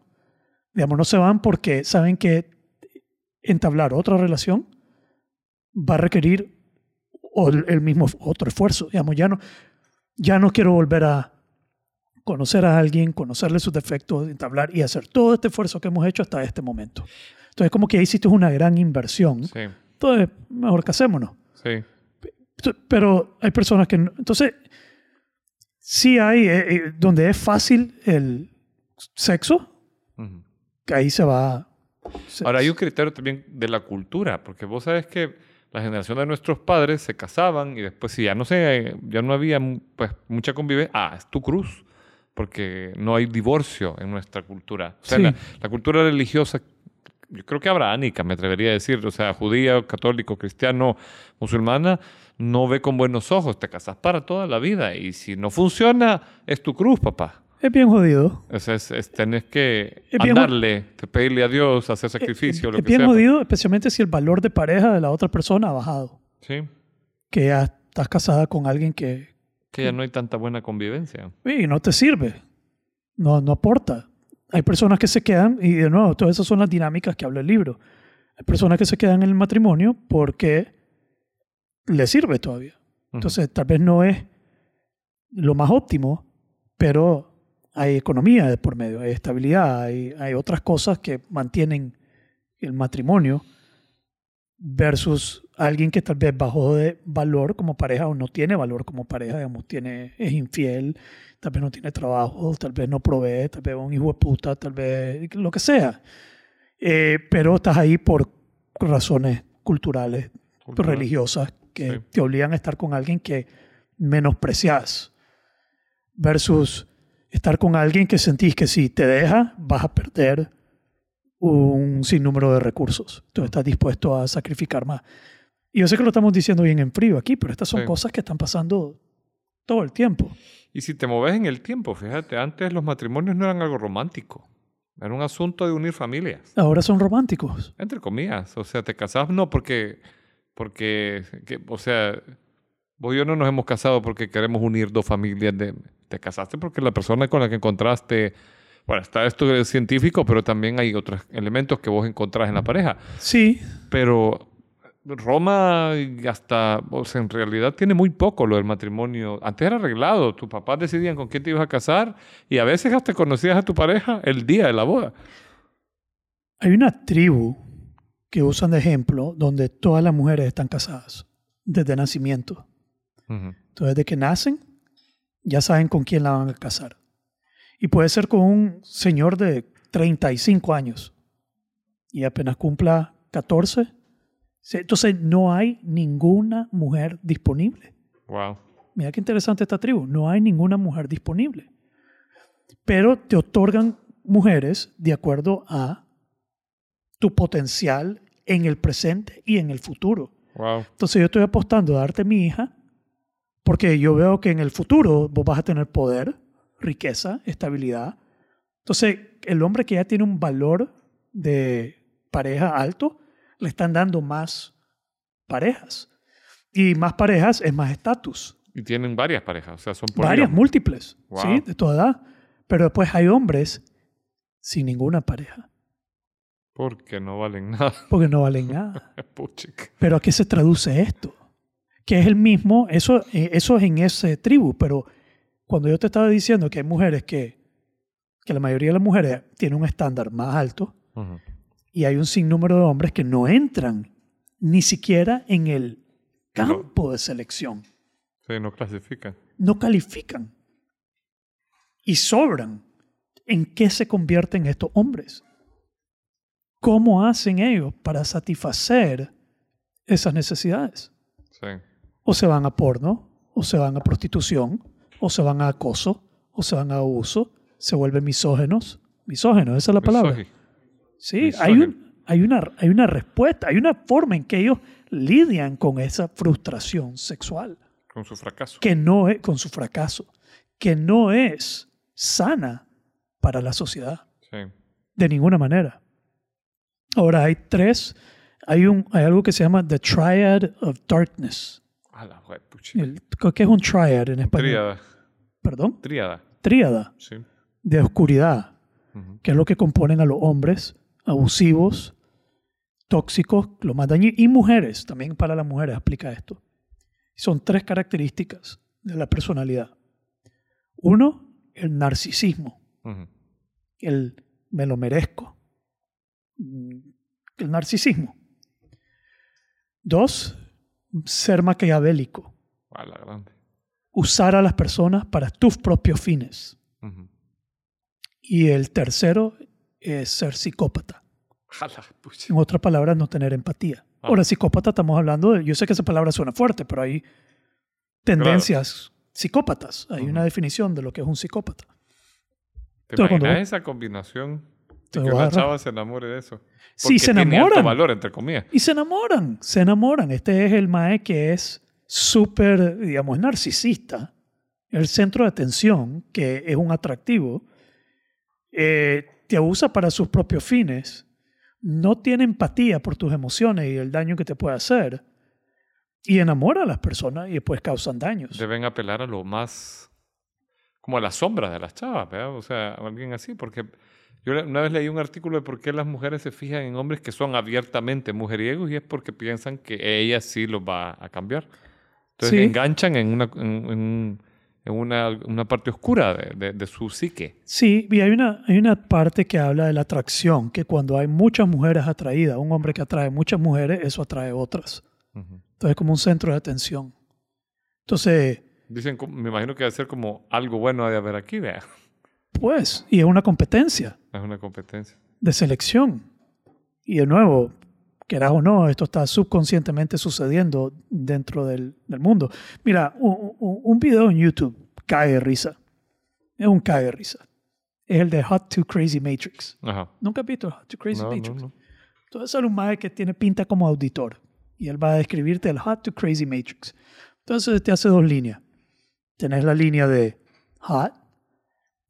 Digamos, no se van porque saben que entablar otra relación va a requerir o- el mismo otro esfuerzo. Digamos, ya no, ya no quiero volver a conocer a alguien, conocerle sus defectos, entablar y hacer todo este esfuerzo que hemos hecho hasta este momento. Entonces, como que ahí hiciste una gran inversión. Sí, Entonces, mejor casémonos. sí. Pero hay personas que no. Entonces, sí hay, eh, eh, donde es fácil el sexo, que ahí se va. Ahora hay un criterio también de la cultura, porque vos sabes que la generación de nuestros padres se casaban y después si ya no sé, ya no había pues mucha convivencia, ah, es tu cruz, porque no hay divorcio en nuestra cultura. O sea, Sí. la, la cultura religiosa, yo creo que abrahánica, me atrevería a decir, o sea, judía, católico, cristiano, musulmana, no ve con buenos ojos, te casas para toda la vida y si no funciona, es tu cruz, papá. Es bien jodido. Sea, es, es- tenés que Es bien andarle, pedirle a Dios, hacer sacrificio, lo es que bien sea. jodido, especialmente si el valor de pareja de la otra persona ha bajado. Sí, Que ya estás casada con alguien que que ya no hay tanta buena convivencia. y no te sirve, no, no aporta. Hay personas que se quedan, y de nuevo, todas esas son las dinámicas que habla el libro. Hay personas que se quedan en el matrimonio porque le sirve todavía. Entonces, tal vez no es lo más óptimo, pero hay economía de por medio, hay estabilidad, hay, hay otras cosas que mantienen el matrimonio versus alguien que tal vez bajó de valor como pareja o no tiene valor como pareja, digamos, tiene, es infiel, tal vez no tiene trabajo, tal vez no provee, tal vez es un hijo de puta, tal vez lo que sea. Eh, pero estás ahí por razones culturales, Cultural. religiosas, que Sí. te obligan a estar con alguien que menosprecias versus estar con alguien que sentís que si te deja vas a perder un sinnúmero de recursos. Entonces estás dispuesto a sacrificar más. Y yo sé que lo estamos diciendo bien en frío aquí, pero estas son Sí. cosas que están pasando todo el tiempo. Y si te moves en el tiempo, fíjate, antes los matrimonios no eran algo romántico. Era un asunto de unir familias. Ahora son románticos. Entre comillas. O sea, te casabas no porque, porque que- o sea, vos y yo no nos hemos casado porque queremos unir dos familias. De, te casaste porque la persona con la que encontraste, bueno, está esto científico, pero también hay otros elementos que vos encontrás en la pareja. Sí, Pero Roma hasta, o sea, en realidad tiene muy poco lo del matrimonio. Antes era arreglado, tus papás decidían con quién te ibas a casar y a veces hasta conocías a tu pareja el día de la boda. hay una tribu que usan de ejemplo donde todas las mujeres están casadas desde nacimiento. Entonces, desde que nacen, ya saben con quién la van a casar. Y puede ser con un señor de 35 años y apenas cumpla 14. se- Entonces, no hay ninguna mujer disponible. Wow. mira qué interesante esta tribu, no hay ninguna mujer disponible. Pero te otorgan mujeres de acuerdo a tu potencial en el presente y en el futuro. Wow. Entonces yo estoy apostando a darte mi hija porque yo veo que en el futuro vos vas a tener poder, riqueza, estabilidad. Entonces el hombre que ya tiene un valor de pareja alto, le están dando más parejas. Y más parejas es más estatus. Y tienen varias parejas, o sea, son Varias, polígamos. múltiples, Wow. ¿sí? De toda edad. Pero después hay hombres sin ninguna pareja, Porque no valen nada. porque no valen nada. Pero ¿a qué se traduce esto? Que es el mismo, eso, eh, eso es en ese tribu, pero cuando yo te estaba diciendo que hay mujeres que, que la mayoría de las mujeres tienen un estándar más alto Ujú. y hay un sinnúmero de hombres que no entran ni siquiera en el campo de selección, Sí, no clasifican. no califican y sobran. ¿En qué se convierten estos hombres? ¿Cómo hacen ellos para satisfacer esas necesidades? Sí. O se van a porno, o se van a prostitución, o se van a acoso, o se van a abuso, se vuelven misógenos. Misógenos, esa es la palabra. Sí, hay, un, hay, una, hay una respuesta, hay una forma en que ellos lidian con esa frustración sexual, Con su fracaso. que no es, con su fracaso, que no es sana para la sociedad, Sí. de ninguna manera. Ahora hay tres, hay, un, hay algo que se llama The Triad of Darkness. A la jue- puchica. El- ¿Qué es un triad en español? Tríada. Perdón. Tríada. Tríada Sí. de oscuridad, que es lo que componen a los hombres abusivos, tóxicos, lo más dañinos, y mujeres, también para las mujeres aplica esto. Son tres características de la personalidad. Uno, el narcisismo, el me lo merezco, Mm, el narcisismo. Dos, ser maquiavélico, A la grande. usar a las personas para tus propios fines. Y el tercero es ser psicópata. En otras palabras, no tener empatía. Ah. Ahora, psicópata estamos hablando de, yo sé que esa palabra suena fuerte, pero hay tendencias psicópatas. Hay una definición de lo que es un psicópata. ¿Te cuando- esa combinación? De que una chava se enamore de eso. Sí, se enamoran. valor, entre comillas. Y se enamoran, se enamoran. Este es el mae que es súper, digamos, narcisista. El centro de atención, que es un atractivo, eh, te abusa para sus propios fines. No tiene empatía por tus emociones y el daño que te puede hacer. Y enamora a las personas y después causan daños. Deben apelar a lo más... Como a las sombras de las chavas, ¿verdad? O sea, alguien así. Porque yo una vez leí un artículo de por qué las mujeres se fijan en hombres que son abiertamente mujeriegos y es porque piensan que ella sí los va a cambiar. Entonces Sí. enganchan en una, en, en- una, una parte oscura de, de- de su psique. Sí, y hay una, hay una parte que habla de la atracción, que cuando hay muchas mujeres atraídas, un hombre que atrae muchas mujeres, eso atrae otras. Entonces es como un centro de atención. Entonces, Dicen, me imagino que debe ser como algo bueno de haber aquí, vea. pues, y es una competencia Es una competencia. de selección. Y de nuevo, quieras o no, esto está subconscientemente sucediendo dentro del, del mundo. Mira, un, un- un video en YouTube cae de risa. Es un cae de risa. Es el de Hot to Crazy Matrix. Ajá. ¿Nunca has visto Hot to Crazy No, no, Matrix? no. Entonces sale un mae que tiene pinta como auditor y él va a describirte el hot to crazy matrix. Entonces te hace dos líneas. Tenés la línea de hot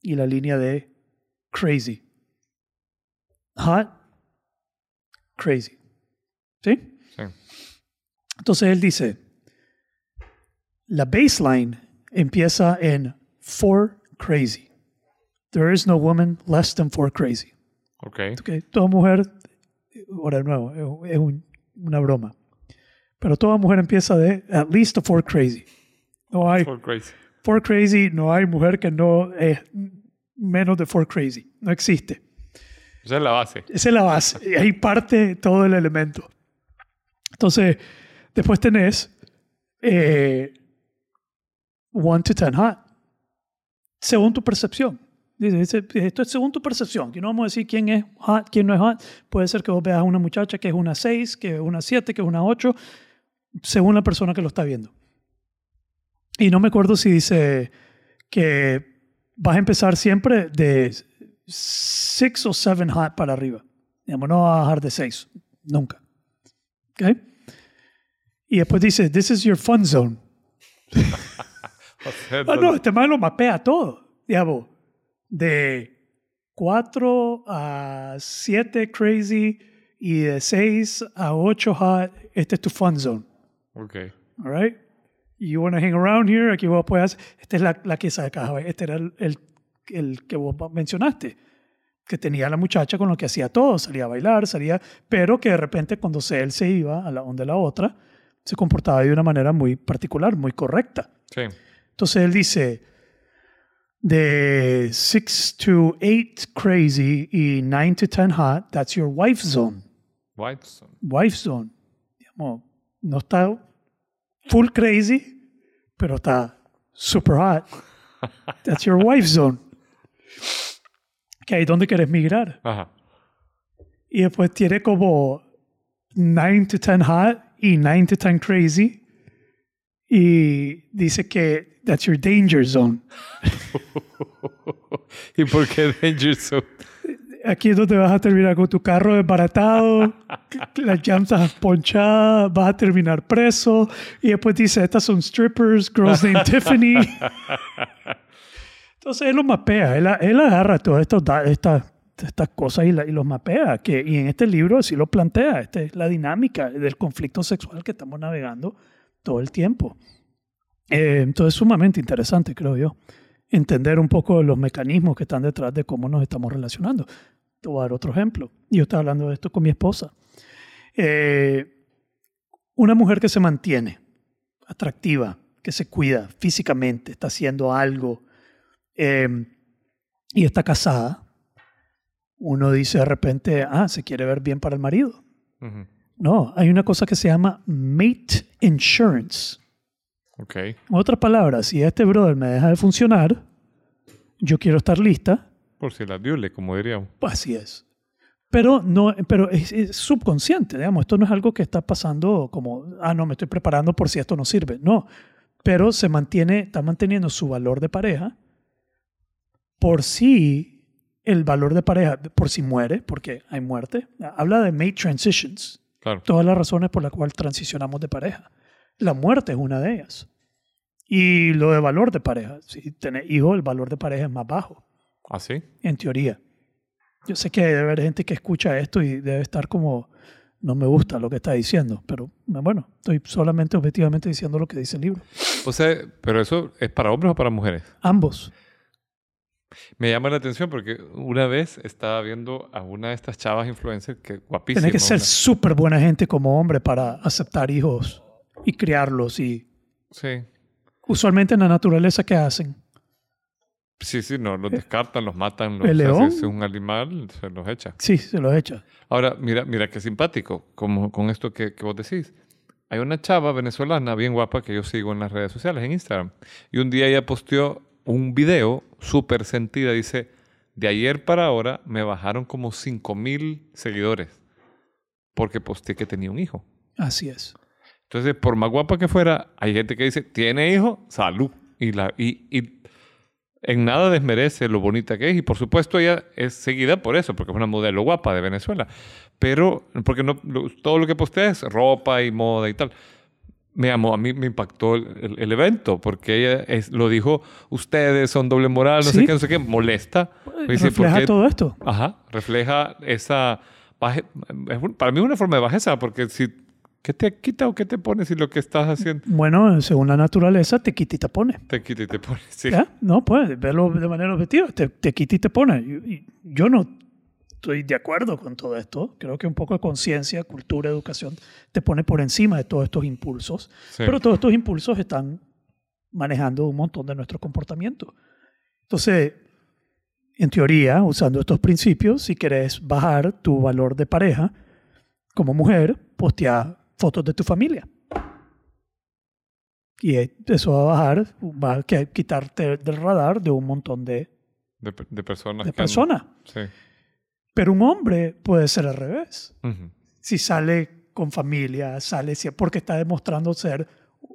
y la línea de crazy. Hot, crazy. ¿Sí? Sí. Entonces él dice, la baseline empieza en for crazy. There is no woman less than for crazy. Ok. Ok, Toda mujer, ahora de nuevo, es, es un- una broma. Pero toda mujer empieza de at least a for crazy. No hay For crazy. for crazy, no hay mujer que no es menos de for crazy. No existe. Esa es la base. Esa es la base. Y ahí parte todo el elemento. Entonces, después tenés eh, one to ten hot. Según tu percepción. Dice, esto es según tu percepción. Que no vamos a decir quién es hot, quién no es hot. Puede ser que vos veas a una muchacha que es una 6, que es una 7, que es una 8, según la persona que lo está viendo. Y no me acuerdo si dice que vas a empezar siempre de 6 o 7 hot para arriba. Digamos, no vas a bajar de 6, nunca. ¿Ok? Y después dice, this is your fun zone. ah, no, este man lo mapea todo. Digamos, de 4 a 7 crazy y de 6 a 8 hot, este es tu fun zone. Ok. All right? You want to hang around here, aquí vos puedes... Esta es la, la que saca caja. Este era el, el, el, que vos mencionaste, que tenía la muchacha con lo que hacía todo. Salía a bailar, salía... Pero que de repente cuando él se iba a la onda de la otra, se comportaba de una manera muy particular, muy correcta. Sí. Entonces él dice, de 6 to 8 crazy y 9 to 10 hot, that's your wife zone. Wife zone. Wife zone. Digamos, no está full crazy, pero está super hot. That's your wife zone. Que ahí donde quieres migrar. Ajá. Y después tiene como 9 to 10 hot y 9 to 10 crazy. Y dice que that's your danger zone. ¿Y por qué danger zone? Aquí es donde vas a terminar con tu carro desbaratado, las llantas ponchadas, vas a terminar preso. Y después dice, estas son strippers, girls named Tiffany. Entonces él los mapea, él, él agarra todas estas, cosas y, y, los mapea. Que, y en este libro sí lo plantea. Esta es la dinámica del conflicto sexual que estamos navegando todo el tiempo. Eh, entonces, sumamente interesante, creo yo, entender un poco los mecanismos que están detrás de cómo nos estamos relacionando. Te voy a dar otro ejemplo. Yo estaba hablando de esto con mi esposa. Eh, una mujer que se mantiene atractiva, que se cuida físicamente, está haciendo algo eh, y está casada, uno dice de repente, ah, se quiere ver bien para el marido. Uh -huh. No, hay una cosa que se llama mate insurance. Ok. En otras palabras, si este brother me deja de funcionar, yo quiero estar lista. Por si la diole, como diríamos. Así es. Pero, no, pero es, es, subconsciente, digamos. Esto no es algo que está pasando como, ah, no, me estoy preparando por si esto no sirve. No. Pero se mantiene, está manteniendo su valor de pareja por si el valor de pareja, por si muere, porque hay muerte. Habla de mate transitions. Claro. Todas las razones por las cuales transicionamos de pareja. La muerte es una de ellas. Y lo de valor de pareja. Si tenés hijos, el valor de pareja es más bajo. ¿Ah, sí? En teoría. Yo sé que debe haber gente que escucha esto y debe estar como, no me gusta lo que está diciendo, pero bueno, estoy solamente objetivamente diciendo lo que dice el libro. O sea, pero eso es para hombres o para mujeres? Ambos. Me llama la atención porque una vez estaba viendo a una de estas chavas influencers que guapísima. Tienes que ser una- súper buena gente como hombre para aceptar hijos y criarlos y Sí. usualmente en la naturaleza ¿qué hacen? Sí, sí, no, los descartan, los matan. Los, ¿El o sea, león? si es un animal, se los echa. Sí, se los echa. Ahora, mira, mira qué simpático, como con esto que, que vos decís. Hay una chava venezolana bien guapa que yo sigo en las redes sociales, en Instagram. Y un día ella posteó un video súper sentida. Dice, de ayer para ahora me bajaron como 5 mil seguidores porque posteé que tenía un hijo. Así es. Entonces, por más guapa que fuera, hay gente que dice, tiene hijo, salud. Y, la, y, y en nada desmerece lo bonita que es. Y por supuesto ella es seguida por eso, porque es una modelo guapa de Venezuela. Pero, porque no, lo- todo lo que postea es ropa y moda y tal. Me amó, a mí me impactó el, el- evento, porque ella es- lo dijo, ustedes son doble moral, no Sí. sé qué, no sé qué, molesta. Me dice, ¿por Refleja todo esto. Ajá, refleja esa... baje- para mí es una forma de bajeza, porque si... ¿Qué te quita o qué te pone si lo que estás haciendo Bueno, según la naturaleza, te quita y te pone. te quita y te pone? Sí. ¿Ya? No, pues, verlo de manera objetiva. Te, te quita y te pone. Yo no estoy de acuerdo con todo esto. Creo que un poco de conciencia, cultura, educación te pone por encima de todos estos impulsos. Sí. Pero todos estos impulsos están manejando un montón de nuestro comportamiento. Entonces, en teoría, usando estos principios, si querés bajar tu valor de pareja como mujer, postea fotos de tu familia. Y eso va a bajar, va a quitarte del radar de un montón de, de, de personas. de personas. Sí. Pero un hombre puede ser al revés. Ujú. Si sale con familia, sale porque está demostrando ser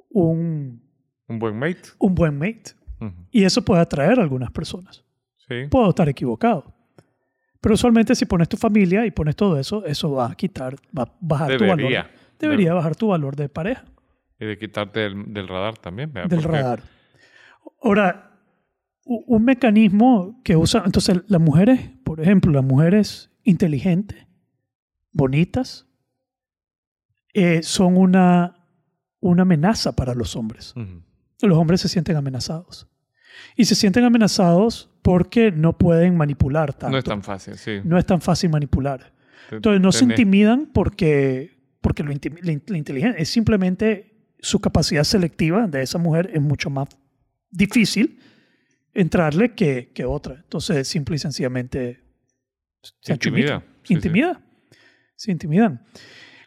un, Un buen mate. un buen mate. Ujú. Y eso puede atraer a algunas personas. Sí. Puedo estar equivocado. Pero usualmente si pones tu familia y pones todo eso, eso va a quitar, va a bajar tu valor. Debería. Debería bajar tu valor de pareja, Y de quitarte del, del radar también. ¿verdad? del radar. Ahora, un mecanismo que usa, entonces las mujeres, por ejemplo, las mujeres inteligentes, bonitas, eh, son una, una amenaza para los hombres. Los hombres se sienten amenazados. Y se sienten amenazados porque no pueden manipular tanto. No es tan fácil, sí. No es tan fácil manipular. Entonces no se intimidan porque, porque lo la inteligencia es simplemente su capacidad selectiva de esa mujer es mucho más difícil entrarle que, que otra. Entonces simple y sencillamente se Intimida. Sí, sí. Intimida. Se intimidan.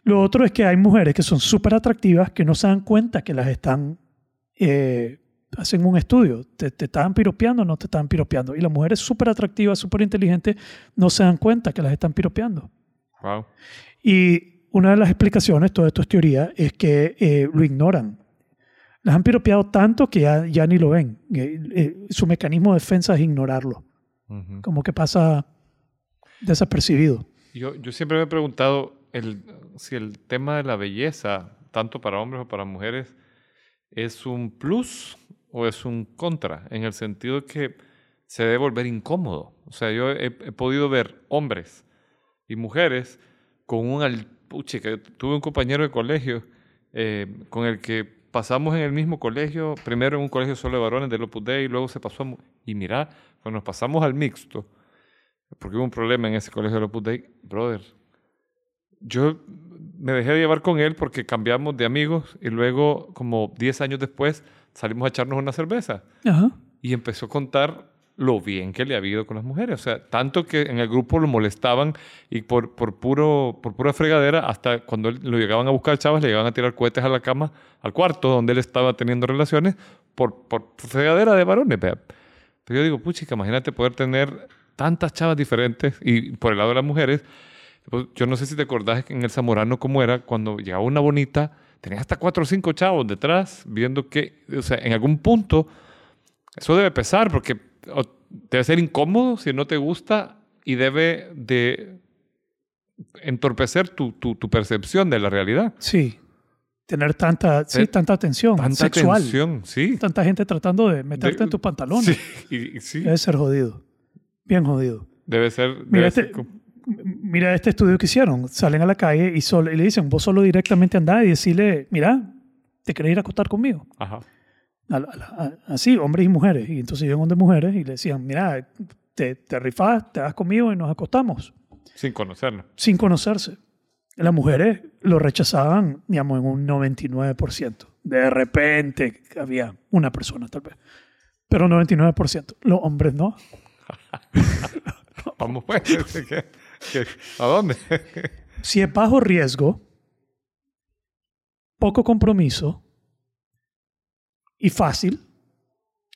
Lo otro es que hay mujeres que son súper atractivas que no se dan cuenta que las están, eh, hacen un estudio, te, te estaban piropeando o no te estaban piropeando. Y las mujeres súper atractivas, súper inteligentes, no se dan cuenta que las están piropeando. Wow. Y una de las explicaciones, todo esto es teoría, es que eh, lo ignoran. Las han piropeado tanto que ya, ya ni lo ven. Eh, eh, su mecanismo de defensa es ignorarlo. Ujú. Como que pasa desapercibido. Yo, yo siempre me he preguntado el, si el tema de la belleza, tanto para hombres o para mujeres, es un plus o es un contra, en el sentido que se debe volver incómodo. O sea, yo he, he podido ver hombres y mujeres con un... al- Puche, que tuve un compañero de colegio eh, con el que pasamos en el mismo colegio, primero en un colegio solo de varones del Opus Dei, y luego se pasó a... Y mira, cuando nos pasamos al mixto, porque hubo un problema en ese colegio del Opus Dei, brother, yo me dejé de llevar con él porque cambiamos de amigos y luego, como 10 años después, salimos a echarnos una cerveza Ajá. y empezó a contar lo bien que le había ido con las mujeres. O sea, tanto que en el grupo lo molestaban y por, por, puro, por pura fregadera, hasta cuando lo llegaban a buscar chavas, le llegaban a tirar cohetes a la cama, al cuarto donde él estaba teniendo relaciones, por, por fregadera de varones. Pero yo digo, puchica, imagínate poder tener tantas chavas diferentes y por el lado de las mujeres. pues, yo no sé si te acordás en el Zamorano cómo era, cuando llegaba una bonita, tenía hasta cuatro o cinco chavos detrás, viendo que, o sea, en algún punto eso debe pesar porque debe ser incómodo si no te gusta y debe de entorpecer tu, tu, tu percepción de la realidad. Sí. Tener tanta, sí, tanta atención Tanta sexual. tensión, sí. Tanta gente tratando de meterte De- en tus pantalones. Sí, sí. Debe ser jodido. Bien jodido. Debe ser... debe Mira ser este, como- mira este estudio que hicieron. Salen a la calle y, solo, y le dicen, vos solo directamente andá y decirle, mira, ¿te querés ir a acostar conmigo? Ajá. A a así, hombres y mujeres. Y entonces iban donde mujeres y le decían, mira, te, te rifás, te vas conmigo y nos acostamos. Sin conocerlo. Sin conocerse. Las mujeres lo rechazaban, digamos, en un 99%. De repente había una persona, tal vez. Pero 99%. Los hombres no. Vamos pues. ¿qué- qué- ¿A dónde? Si es bajo riesgo, poco compromiso y fácil,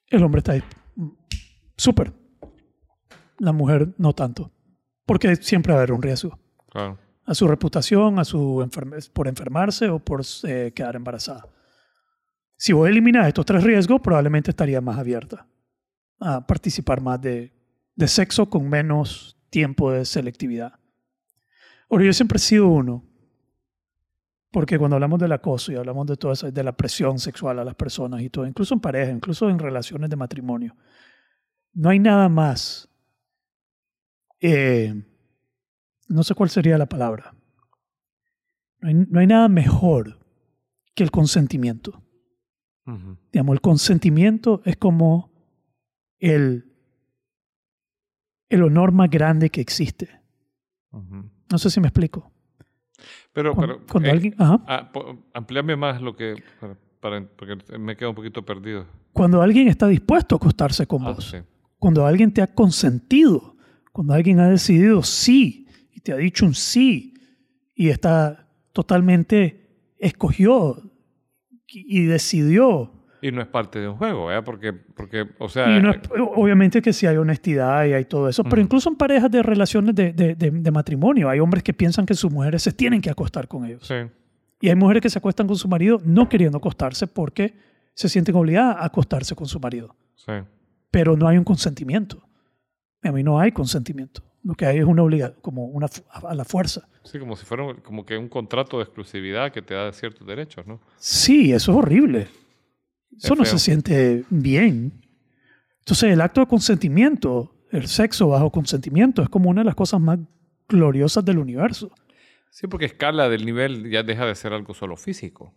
el hombre está ahí. Súper. La mujer no tanto. Porque siempre va a haber un riesgo. Claro. A su reputación, a su enferme- por enfermarse o por eh, quedar embarazada. Si vos eliminas estos tres riesgos, probablemente estaría más abierta a participar más de, de sexo con menos tiempo de selectividad. Ahora, yo siempre he sido uno, porque cuando hablamos del acoso y hablamos de todo eso, de la presión sexual a las personas y todo, incluso en pareja, incluso en relaciones de matrimonio, no hay nada más, eh, no sé cuál sería la palabra, no hay, no hay nada mejor que el consentimiento. Ujú. Digamos, el consentimiento es como el, el honor más grande que existe. Ujú. No sé si me explico. Pero, Cuando, pero cuando eh, alguien, ajá. ah, po- amplíame más lo que... Para, para- porque me quedo un poquito perdido. Cuando alguien está dispuesto a acostarse con Ah, vos, sí. cuando alguien te ha consentido, cuando alguien ha decidido sí y te ha dicho un sí y está totalmente escogió y decidió. Y no es parte de un juego, ¿verdad? Porque, porque o sea... Y no es- obviamente que sí hay honestidad y hay todo eso, pero Ujú. incluso en parejas de relaciones de, de- de- de matrimonio hay hombres que piensan que sus mujeres se tienen que acostar con ellos. sí. Y hay mujeres que se acuestan con su marido no queriendo acostarse porque se sienten obligadas a acostarse con su marido. Sí. Pero no hay un consentimiento. A mí no hay consentimiento. Lo que hay es una obligación, como una a la fuerza. Sí, como si fuera un- como que un contrato de exclusividad que te da ciertos derechos, ¿no? Sí, eso es horrible. Eso no se siente bien. Entonces, el acto de consentimiento, el sexo bajo consentimiento, es como una de las cosas más gloriosas del universo. Sí, porque escala del nivel ya deja de ser algo solo físico.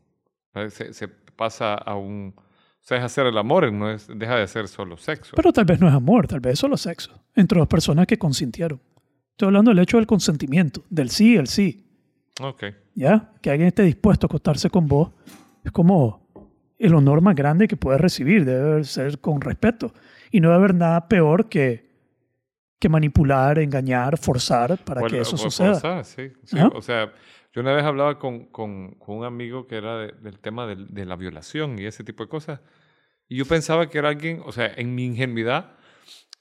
¿vale? Se, se pasa a un... O sea, es hacer el amor, no es, deja de ser solo sexo. Pero tal vez no es amor, tal vez es solo sexo. Entre dos personas que consintieron. Estoy hablando del hecho del consentimiento, del sí, el sí. ok. ¿Ya? Que alguien esté dispuesto a acostarse con vos es como el honor más grande que puedes recibir. Debe ser con respeto. Y no debe haber nada peor que, que manipular, engañar, forzar para Bueno, que eso suceda. forzar, sí, sí. O sea, yo una vez hablaba con, con, con un amigo que era de- del tema de, la violación y ese tipo de cosas. Y yo pensaba que era alguien, o sea, en mi ingenuidad,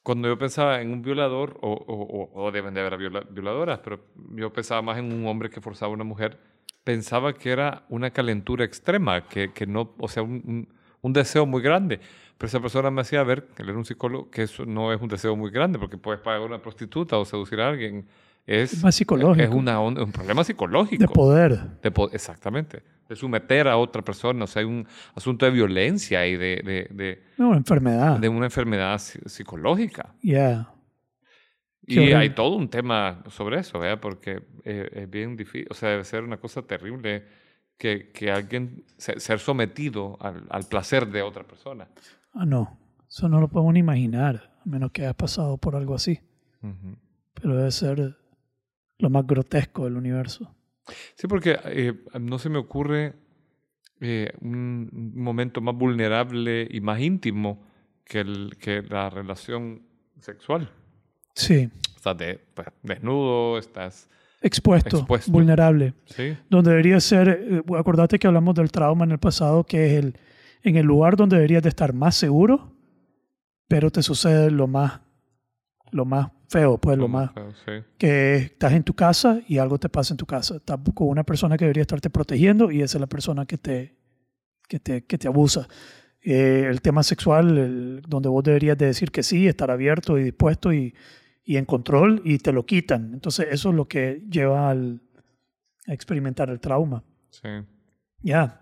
cuando yo pensaba en un violador, o, o, o- o deben de haber viola- violadoras, pero yo pensaba más en un hombre que forzaba a una mujer, pensaba que era una calentura extrema, que, que no, o sea, un, un- un deseo muy grande. Pero esa persona me hacía ver, él era un psicólogo, que eso no es un deseo muy grande, porque puedes pagar a una prostituta o seducir a alguien. Es, más psicológico. Es una un problema psicológico. De poder. De po- exactamente. De someter a otra persona. O sea, hay un asunto de violencia y de, de, de, No, enfermedad. de una enfermedad psi- psicológica. Ya. Qué Y horrible. hay todo un tema sobre eso, ¿verdad? Porque eh, es bien difícil, o sea, debe ser una cosa terrible que, que alguien, se- ser sometido al, al placer de otra persona. Ah, no. Eso no lo podemos ni imaginar, a menos que hayas pasado por algo así. Ujú. Pero debe ser lo más grotesco del universo. Sí, porque eh, no se me ocurre eh, un momento más vulnerable y más íntimo que, el, que la relación sexual. Sí. Estás de- pues, desnudo, estás... Expuesto, Expuesto. vulnerable. Sí, Donde debería ser, eh, acordate que hablamos del trauma en el pasado, que es el, en el lugar donde deberías de estar más seguro, pero te sucede lo más, lo más feo, pues lo como más, feo, sí. que estás en tu casa y algo te pasa en tu casa. Estás con una persona que debería estarte protegiendo y esa es la persona que te, que te, que te abusa. Eh, el tema sexual, el- donde vos deberías de decir que sí, estar abierto y dispuesto y, y en control y te lo quitan. Entonces eso es lo que lleva al, a experimentar el trauma. sí. Ya.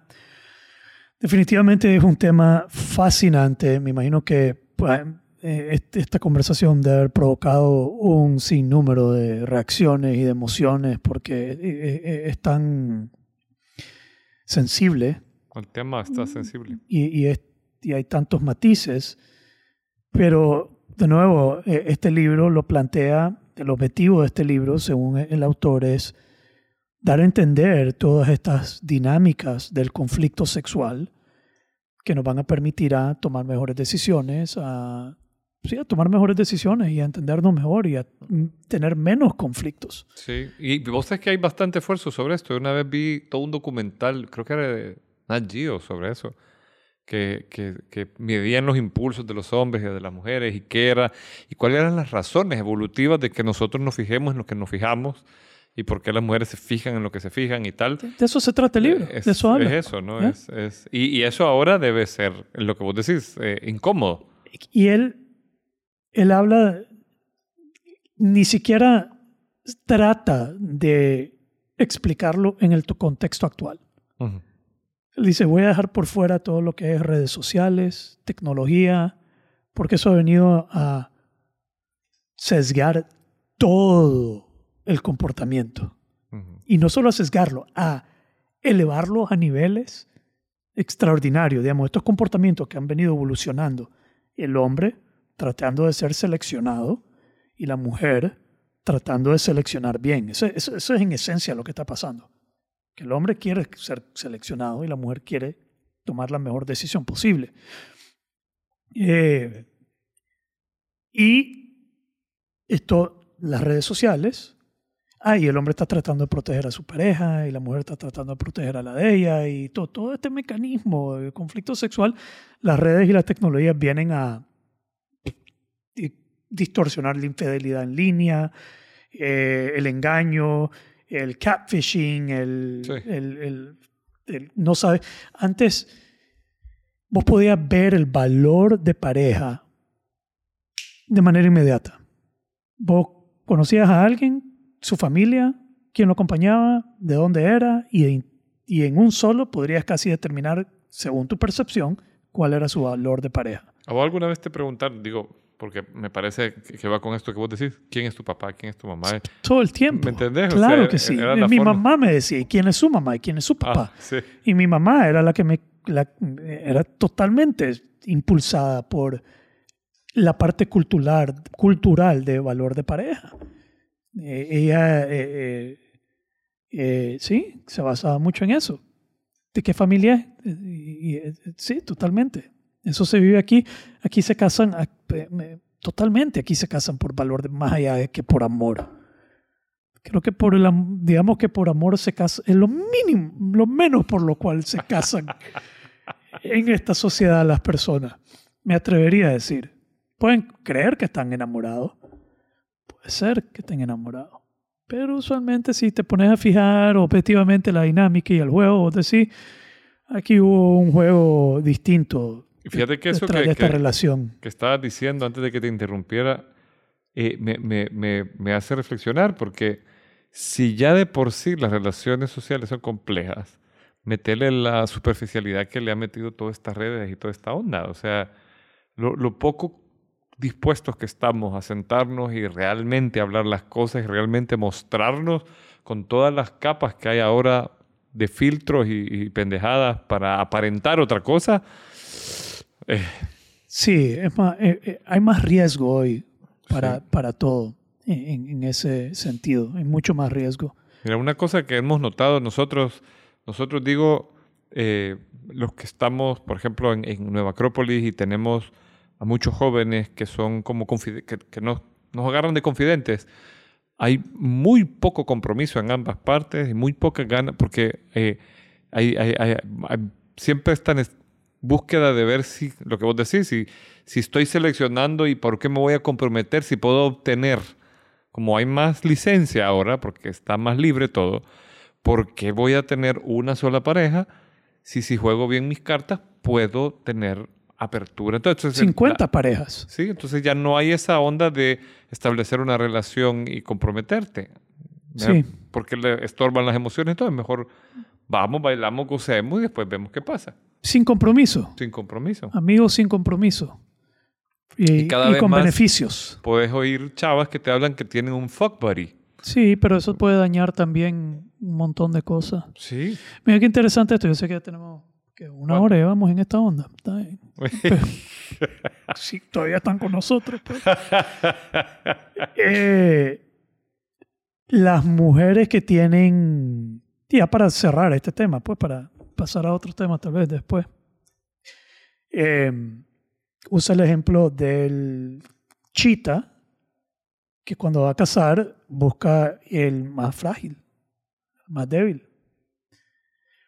Definitivamente es un tema fascinante. Me imagino que pues, eh, esta conversación debe haber provocado un sinnúmero de reacciones y de emociones porque eh, eh, es tan sensible El tema está sensible. y, y es- y hay tantos matices. Pero, de nuevo, eh, este libro lo plantea, el objetivo de este libro, según el autor, es dar a entender todas estas dinámicas del conflicto sexual que nos van a permitir a tomar mejores decisiones, a, sí, a tomar mejores decisiones y a entendernos mejor y a tener menos conflictos. Sí, y vos sabés que hay bastante esfuerzo sobre esto. Una vez vi todo un documental, creo que era de Nat Geo sobre eso, que, que, que medían los impulsos de los hombres y de las mujeres y qué era, y cuáles eran las razones evolutivas de que nosotros nos fijemos en lo que nos fijamos y por qué las mujeres se fijan en lo que se fijan y tal. De eso se trata el libro, Es, de eso habla. es eso, ¿no? ¿Ya? Es, es- y, y eso ahora debe ser lo que vos decís, eh, incómodo. Y él, él habla, ni siquiera trata de explicarlo en el tu- contexto actual. Ujú. Él dice, voy a dejar por fuera todo lo que es redes sociales, tecnología, porque eso ha venido a sesgar todo el comportamiento. Y no solo a sesgarlo, a elevarlo a niveles extraordinarios. Digamos, estos comportamientos que han venido evolucionando. El hombre tratando de ser seleccionado y la mujer tratando de seleccionar bien. Eso, eso- eso es en esencia lo que está pasando. Que el hombre quiere ser seleccionado y la mujer quiere tomar la mejor decisión posible. Eh, y esto, las redes sociales, ah, y el hombre está tratando de proteger a su pareja y la mujer está tratando de proteger a la de ella y todo, todo este mecanismo de conflicto sexual, las redes y las tecnologías vienen a di- distorsionar la infidelidad en línea, eh, el engaño, el catfishing, el, Sí. el- el- el- no sabe. Antes, vos podías ver el valor de pareja de manera inmediata. Vos conocías a alguien, su familia, quién lo acompañaba, de dónde era, y, y en un solo podrías casi determinar, según tu percepción, cuál era su valor de pareja. ¿A vos alguna vez te preguntaron, digo, porque me parece que va con esto que vos decís, quién es tu papá, quién es tu mamá? Todo el tiempo. ¿Me entendés? Claro que sí. Mi mamá me decía, ¿quién es su mamá y quién es su ah, papá? Y mi mamá era la que me, era totalmente impulsada por la parte cultural, cultural de valor de pareja. Eh, ella, eh, eh, sí, se basaba mucho en eso. ¿De qué familia es? sí, totalmente. Eso se vive aquí. Aquí se casan totalmente. Aquí se casan por valor de, más allá que por amor. Creo que por el, digamos que por amor se casan, es lo mínimo, lo menos por lo cual se casan en esta sociedad las personas. Me atrevería a decir. Pueden creer que están enamorados. Puede ser que estén enamorados. Pero usualmente si te pones a fijar objetivamente la dinámica y el juego, vos decís, aquí hubo un juego distinto fíjate que eso que, esta relación. que estabas diciendo antes de que te interrumpiera eh, me, me, me, me, hace reflexionar porque si ya de por sí las relaciones sociales son complejas, meterle la superficialidad que le ha metido todas estas redes y toda esta onda, o sea, lo, lo poco dispuestos que estamos a sentarnos y realmente hablar las cosas y realmente mostrarnos con todas las capas que hay ahora de filtros y pendejadas para aparentar otra cosa, eh. Sí, es más, eh, eh, hay más riesgo hoy para, para todo en, ese sentido, hay mucho más riesgo. Mira, una cosa que hemos notado nosotros, nosotros digo, los que estamos, por ejemplo, en, Nueva Acrópolis y tenemos a muchos jóvenes que son como que, que nos, nos agarran de confidentes, hay muy poco compromiso en ambas partes y muy poca ganas, porque hay, hay, hay, siempre están búsqueda de ver si, lo que vos decís, si, si estoy seleccionando y por qué me voy a comprometer, si puedo obtener, como hay más licencia ahora, porque está más libre todo, ¿por qué voy a tener una sola pareja? Si si juego bien mis cartas, puedo tener apertura. Entonces, 50 parejas. Sí, entonces ya no hay esa onda de establecer una relación y comprometerte. Sí. Porque le estorban las emociones, entonces mejor vamos, bailamos, gocemos y después vemos qué pasa. Sin compromiso. Sin compromiso. Amigos sin compromiso. Y, cada vez con beneficios. Puedes oír chavas que te hablan que tienen un fuck buddy. Sí, pero eso puede dañar también un montón de cosas. Sí. Mira qué interesante esto. Yo sé que tenemos que una hora y vamos en esta onda. sí, todavía están con nosotros. Pues. Eh, las mujeres que tienen, ya para cerrar este tema, pues para pasar a otros temas tal vez después. Eh, usa el ejemplo del chita, que cuando va a cazar busca el más frágil, el más débil.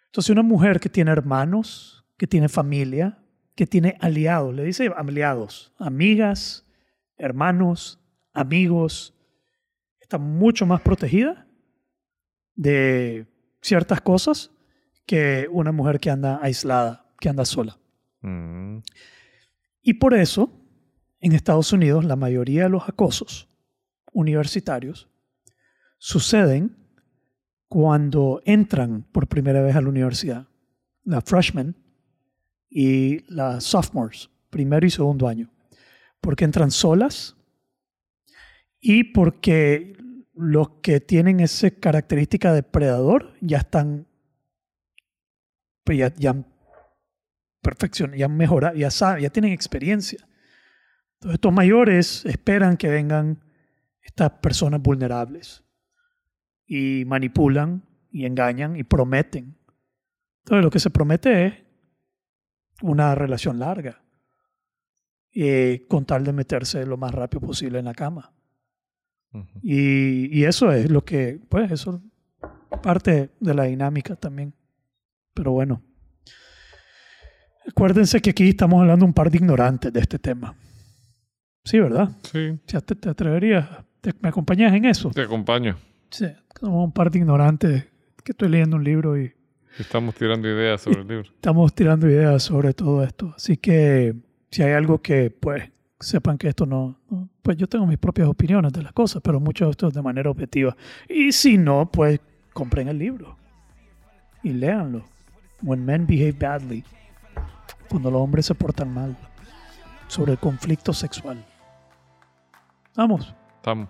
Entonces una mujer que tiene hermanos, que tiene familia, que tiene aliados, le dice aliados, amigas, hermanos, amigos, está mucho más protegida de ciertas cosas que una mujer que anda aislada, que anda sola. Mm. Y por eso, en Estados Unidos, la mayoría de los acosos universitarios suceden cuando entran por primera vez a la universidad, la freshmen y las sophomores, primero y segundo año, porque entran solas y porque los que tienen esa característica de predador ya están pues ya, ya han perfeccionado, ya han mejorado, ya saben, ya tienen experiencia. Entonces estos mayores esperan que vengan estas personas vulnerables y manipulan y engañan y prometen. Entonces lo que se promete es una relación larga y con tal de meterse lo más rápido posible en la cama. y, y, eso es lo que, pues eso parte de la dinámica también. Pero bueno, acuérdense que aquí estamos hablando un par de ignorantes de este tema. Sí, ¿verdad? Sí. ¿Te, te atreverías? ¿Me acompañas en eso? Te acompaño. Sí, somos un par de ignorantes que estoy leyendo un libro y Estamos tirando ideas sobre el libro. Estamos tirando ideas sobre todo esto. Así que si hay algo que, pues, sepan que esto no, pues yo tengo mis propias opiniones de las cosas, pero mucho de esto es de manera objetiva. Y si no, pues compren el libro y léanlo. When Men Behave Badly, cuando los hombres se portan mal, sobre el conflicto sexual. Vamos. Estamos.